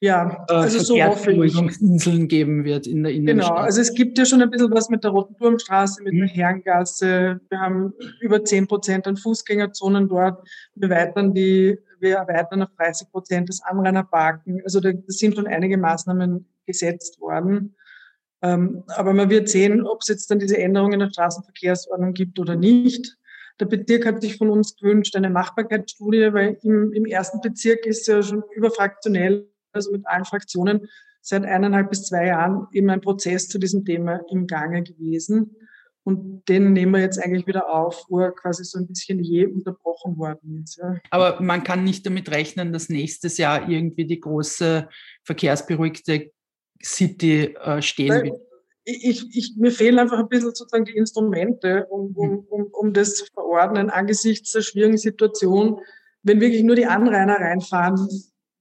Speaker 4: ja,
Speaker 5: äh, also so Verkehrsberuhigungsinseln geben wird in der Innenstadt.
Speaker 4: Genau, also es gibt ja schon ein bisschen was mit der Roten Turmstraße, mit mhm. der Herrengasse. Wir haben über 10 Prozent an Fußgängerzonen dort. Wir erweitern die, wir erweitern auf 30 Prozent das Anrainerparken. Also da sind schon einige Maßnahmen gesetzt worden. Ähm, aber man wird sehen, ob es jetzt dann diese Änderungen in der Straßenverkehrsordnung gibt oder nicht. Der Bezirk hat sich von uns gewünscht eine Machbarkeitsstudie, weil im, im ersten Bezirk ist ja schon überfraktionell also mit allen Fraktionen, seit eineinhalb bis zwei Jahren eben ein Prozess zu diesem Thema im Gange gewesen. Und den nehmen wir jetzt eigentlich wieder auf, wo er quasi so ein bisschen je unterbrochen worden ist. Ja.
Speaker 5: Aber man kann nicht damit rechnen, dass nächstes Jahr irgendwie die große verkehrsberuhigte City äh, stehen Weil, wird.
Speaker 4: Ich, ich, mir fehlen einfach ein bisschen sozusagen die Instrumente, um, um, hm. um, um das zu verordnen angesichts der schwierigen Situation. Wenn wirklich nur die Anrainer reinfahren,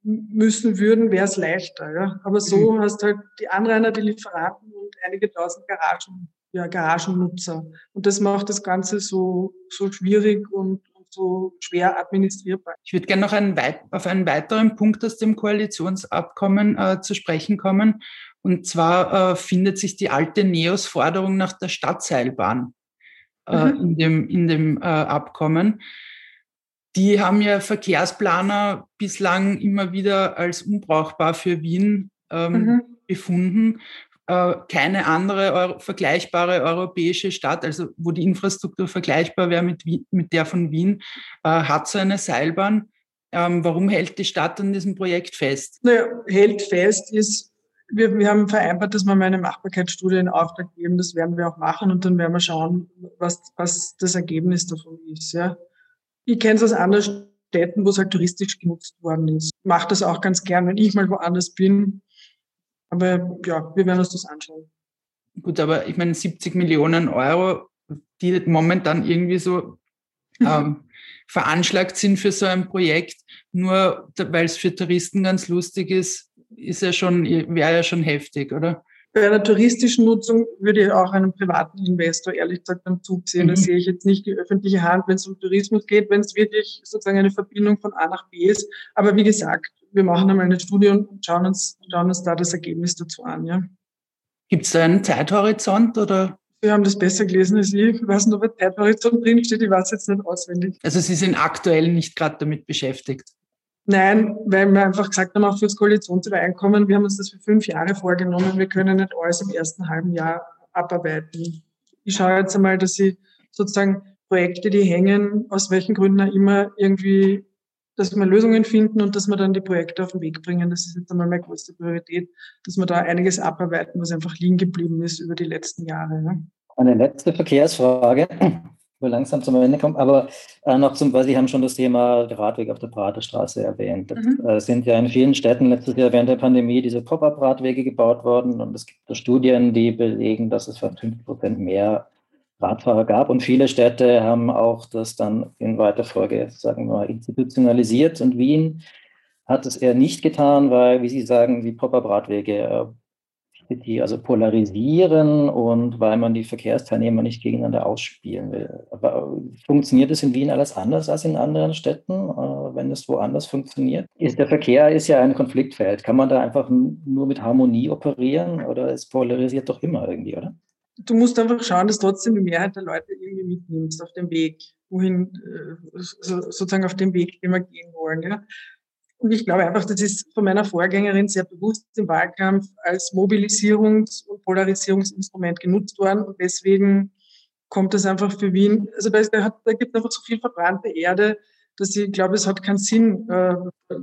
Speaker 4: müssen würden, wäre es leichter. Ja? Aber so mhm. hast halt die Anrainer, die Lieferanten und einige tausend Garagen, ja, Garagennutzer. Und das macht das Ganze so, so schwierig und, so schwer administrierbar.
Speaker 5: Ich würde gerne noch einen auf einen weiteren Punkt aus dem Koalitionsabkommen äh, zu sprechen kommen. Und zwar äh, findet sich die alte NEOS-Forderung nach der Stadtseilbahn äh, mhm. in dem, in dem äh, Abkommen. Die haben ja Verkehrsplaner bislang immer wieder als unbrauchbar für Wien ähm, mhm. befunden. Äh, keine andere Euro vergleichbare europäische Stadt, also wo die Infrastruktur vergleichbar wäre mit, mit der von Wien, äh, hat so eine Seilbahn. Ähm, warum hält die Stadt an diesem Projekt fest?
Speaker 4: Naja, hält fest ist, wir, wir haben vereinbart, dass wir mal eine Machbarkeitsstudie in Auftrag geben. Das werden wir auch machen und dann werden wir schauen, was, was das Ergebnis davon ist. Ja. Ich kenne es aus anderen Städten, wo es halt touristisch genutzt worden ist. Mache das auch ganz gern, wenn ich mal woanders bin. Aber ja, wir werden uns das anschauen.
Speaker 5: Gut, aber ich meine, 70 Millionen Euro, die momentan irgendwie so ähm, veranschlagt sind für so ein Projekt, nur weil es für Touristen ganz lustig ist, ist ja schon, wäre ja schon heftig, oder?
Speaker 4: Bei einer touristischen Nutzung würde ich auch einen privaten Investor ehrlich gesagt am Zug sehen. Mhm. Da sehe ich jetzt nicht die öffentliche Hand, wenn es um Tourismus geht, wenn es wirklich sozusagen eine Verbindung von A nach B ist. Aber wie gesagt, wir machen einmal eine Studie und schauen uns, schauen uns da das Ergebnis dazu an. Ja.
Speaker 5: Gibt es da einen Zeithorizont oder?
Speaker 4: Sie haben das besser gelesen als ich. Ich weiß nicht, ob ein Zeithorizont drinsteht. Ich weiß jetzt nicht auswendig.
Speaker 5: Also Sie sind aktuell nicht gerade damit beschäftigt?
Speaker 4: Nein, weil wir einfach gesagt haben, auch fürs Koalitionsübereinkommen, wir haben uns das für fünf Jahre vorgenommen. Wir können nicht alles im ersten halben Jahr abarbeiten. Ich schaue jetzt einmal, dass sie sozusagen Projekte, die hängen, aus welchen Gründen auch immer, irgendwie, dass wir Lösungen finden und dass wir dann die Projekte auf den Weg bringen. Das ist jetzt einmal meine größte Priorität, dass wir da einiges abarbeiten, was einfach liegen geblieben ist über die letzten Jahre. Ne?
Speaker 3: Eine letzte Verkehrsfrage wir langsam zum Ende kommen. Aber äh, noch zum, weil Sie haben schon das Thema Radweg auf der Praterstraße erwähnt. Mhm. Es sind ja in vielen Städten letztes Jahr während der Pandemie diese Pop-up-Radwege gebaut worden und es gibt Studien, die belegen, dass es fast 50 Prozent mehr Radfahrer gab und viele Städte haben auch das dann in weiter Folge, sagen wir mal, institutionalisiert und Wien hat es eher nicht getan, weil, wie Sie sagen, die Pop-up-Radwege äh, die also polarisieren und weil man die Verkehrsteilnehmer nicht gegeneinander ausspielen will. Aber funktioniert es in Wien alles anders als in anderen Städten, äh, wenn es woanders funktioniert? Ist der Verkehr ist ja ein Konfliktfeld. Kann man da einfach nur mit Harmonie operieren oder es polarisiert doch immer irgendwie, oder?
Speaker 4: Du musst einfach schauen, dass trotzdem die Mehrheit der Leute irgendwie mitnimmst auf dem Weg, wohin, äh, sozusagen auf dem Weg, den wir gehen wollen. Ja? Und ich glaube einfach, das ist von meiner Vorgängerin sehr bewusst im Wahlkampf als Mobilisierungs- und Polarisierungsinstrument genutzt worden. Und deswegen kommt das einfach für Wien, also da, da, da gibt es einfach so viel verbrannte Erde, dass ich glaube, es hat keinen Sinn, äh,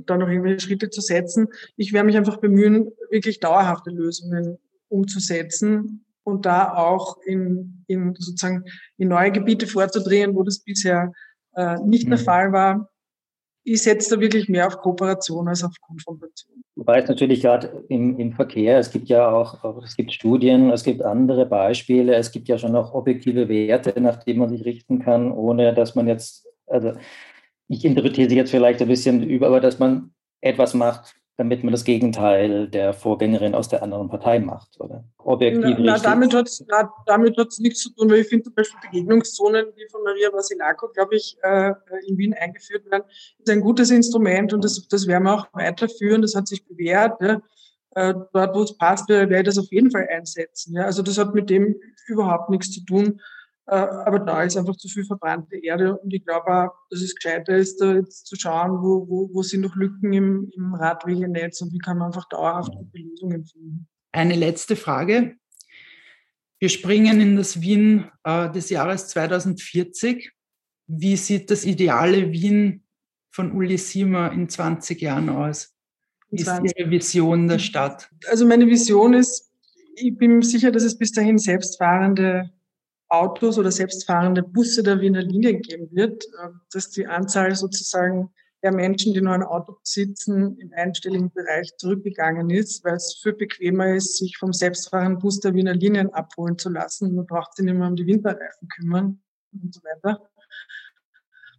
Speaker 4: da noch irgendwelche Schritte zu setzen. Ich werde mich einfach bemühen, wirklich dauerhafte Lösungen umzusetzen und da auch in, in sozusagen in neue Gebiete vorzudrehen, wo das bisher äh, nicht mhm. der Fall war ich setze da wirklich mehr auf Kooperation als auf Konfrontation.
Speaker 3: Wobei es natürlich gerade im, im Verkehr, es gibt ja auch, es gibt Studien, es gibt andere Beispiele, es gibt ja schon auch objektive Werte, nach denen man sich richten kann, ohne dass man jetzt, also ich interpretiere sie jetzt vielleicht ein bisschen über, aber dass man etwas macht, damit man das Gegenteil der Vorgängerin aus der anderen Partei macht, oder?
Speaker 4: Objektiv na, na, damit hat es damit hat's nichts zu tun, weil ich finde zum Beispiel Begegnungszonen, die von Maria Basilako, glaube ich, äh, in Wien eingeführt werden, ist ein gutes Instrument und das, das werden wir auch weiterführen. Das hat sich bewährt. Ja. Äh, dort, wo es passt, werde ich das auf jeden Fall einsetzen. Ja. Also das hat mit dem überhaupt nichts zu tun. Äh, aber da ist einfach zu viel verbrannte Erde und ich glaube auch, dass es gescheiter ist, da jetzt zu schauen, wo, wo, wo sind noch Lücken im, im Radwegenetz und wie kann man einfach dauerhaft gute Lösungen finden.
Speaker 5: Eine letzte Frage. Wir springen in das Wien äh, des Jahres 2040. Wie sieht das ideale Wien von Uli Siemer in 20 Jahren aus? Wie ist Ihre Vision der Stadt?
Speaker 4: Also meine Vision ist, ich bin sicher, dass es bis dahin selbstfahrende Autos oder selbstfahrende Busse der Wiener Linien geben wird, äh, dass die Anzahl sozusagen der Menschen, die nur ein Auto besitzen, im einstelligen Bereich zurückgegangen ist, weil es viel bequemer ist, sich vom selbstfahrenden Bus der Wiener Linien abholen zu lassen. Man braucht sich nicht mehr um die Winterreifen kümmern und so weiter.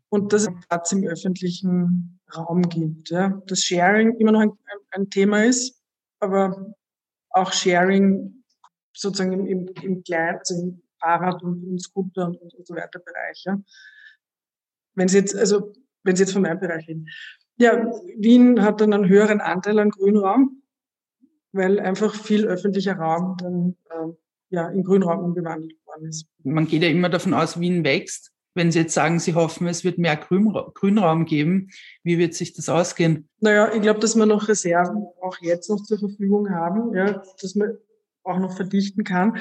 Speaker 4: Und dass es Platz im öffentlichen Raum gibt. Ja. Dass Sharing immer noch ein, ein Thema ist, aber auch Sharing sozusagen im, im, im Kleinen, also Fahrrad und, und Scooter und, und, so weiter Bereiche. Wenn Sie jetzt, also, wenn Sie jetzt von meinem Bereich reden. Ja, Wien hat dann einen höheren Anteil an Grünraum, weil einfach viel öffentlicher Raum dann äh, ja, in Grünraum umgewandelt worden ist.
Speaker 5: Man geht ja immer davon aus, Wien wächst. Wenn Sie jetzt sagen, Sie hoffen, es wird mehr Grünraum geben, wie wird sich das ausgehen?
Speaker 4: Naja, ich glaube, dass wir noch Reserven auch jetzt noch zur Verfügung haben, ja, dass man auch noch verdichten kann.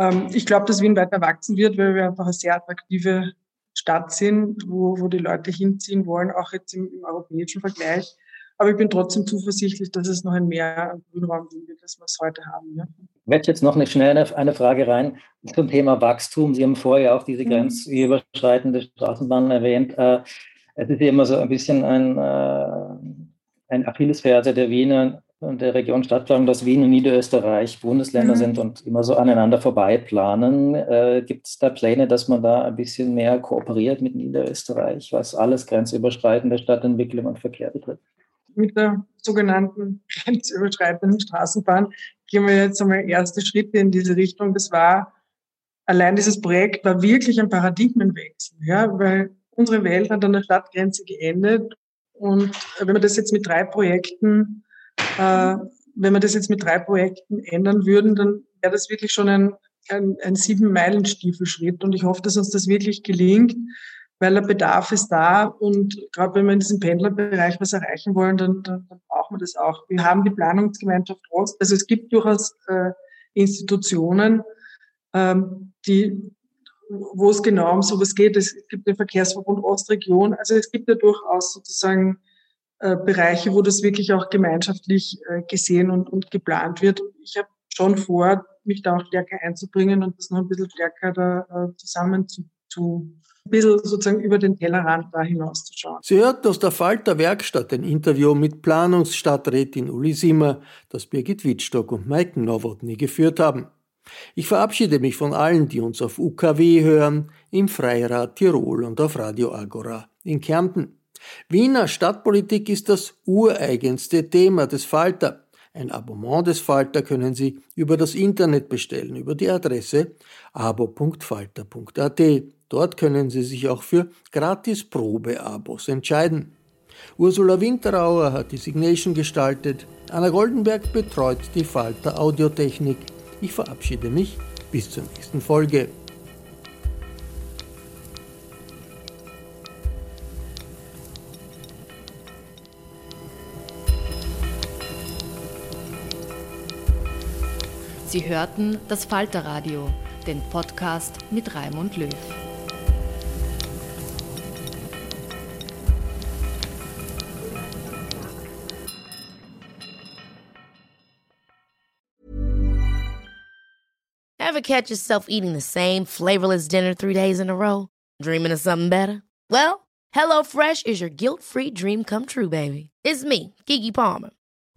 Speaker 4: Ähm, ich glaube, dass Wien weiter wachsen wird, weil wir einfach eine sehr attraktive Stadt sind, wo, wo die Leute hinziehen wollen, auch jetzt im, im europäischen Vergleich. Aber ich bin trotzdem zuversichtlich, dass es noch ein Mehr an Grünraum geben wird, als wir es heute haben. Ja.
Speaker 3: Ich werde jetzt noch eine schnelle eine Frage rein zum Thema Wachstum. Sie haben vorher auch diese mhm. grenzüberschreitende Straßenbahn erwähnt. Äh, es ist immer so ein bisschen ein, äh, ein Achillesferse der Wiener, der Region Stadtplanung, dass Wien und Niederösterreich Bundesländer mhm. sind und immer so aneinander vorbei planen. Äh, Gibt es da Pläne, dass man da ein bisschen mehr kooperiert mit Niederösterreich, was alles grenzüberschreitende Stadtentwicklung und Verkehr betrifft?
Speaker 4: Mit der sogenannten grenzüberschreitenden Straßenbahn gehen wir jetzt einmal erste Schritte in diese Richtung. Das war, allein dieses Projekt war wirklich ein Paradigmenwechsel, ja, weil unsere Welt hat an der Stadtgrenze geendet. Und wenn man das jetzt mit drei Projekten äh, wenn wir das jetzt mit drei Projekten ändern würden, dann wäre das wirklich schon ein, ein, ein Sieben-Meilen-Stiefelschritt. Und ich hoffe, dass uns das wirklich gelingt, weil der Bedarf ist da. Und gerade wenn wir in diesem Pendlerbereich was erreichen wollen, dann, dann, dann brauchen wir das auch. Wir haben die Planungsgemeinschaft Ost. Also es gibt durchaus äh, Institutionen, ähm, die wo es genau um sowas geht. Es gibt den Verkehrsverbund Ostregion. Also es gibt ja durchaus sozusagen äh, Bereiche, wo das wirklich auch gemeinschaftlich äh, gesehen und, und geplant wird. Ich habe schon vor, mich da auch stärker einzubringen und das noch ein bisschen stärker da äh, zusammen zu, zu ein bisschen sozusagen über den Tellerrand da hinauszuschauen.
Speaker 2: Sie hört aus der Falter Werkstatt ein Interview mit Planungsstadträtin Uli Simmer, das Birgit Wittstock und Mike Nowotny geführt haben. Ich verabschiede mich von allen, die uns auf UKW hören, im Freirad Tirol und auf Radio Agora in Kärnten. Wiener Stadtpolitik ist das ureigenste Thema des Falter. Ein Abonnement des Falter können Sie über das Internet bestellen, über die Adresse abo.falter.at. Dort können Sie sich auch für gratis Probeabos entscheiden. Ursula Winterauer hat die Signation gestaltet. Anna Goldenberg betreut die Falter Audiotechnik. Ich verabschiede mich bis zur nächsten Folge.
Speaker 1: Sie hörten das Falterradio, den Podcast mit Raimund Löw.
Speaker 8: Ever catch yourself eating the same flavorless dinner three days in a row? Dreaming of something better? Well, HelloFresh is your guilt-free dream come true, baby. It's me, Kiki Palmer.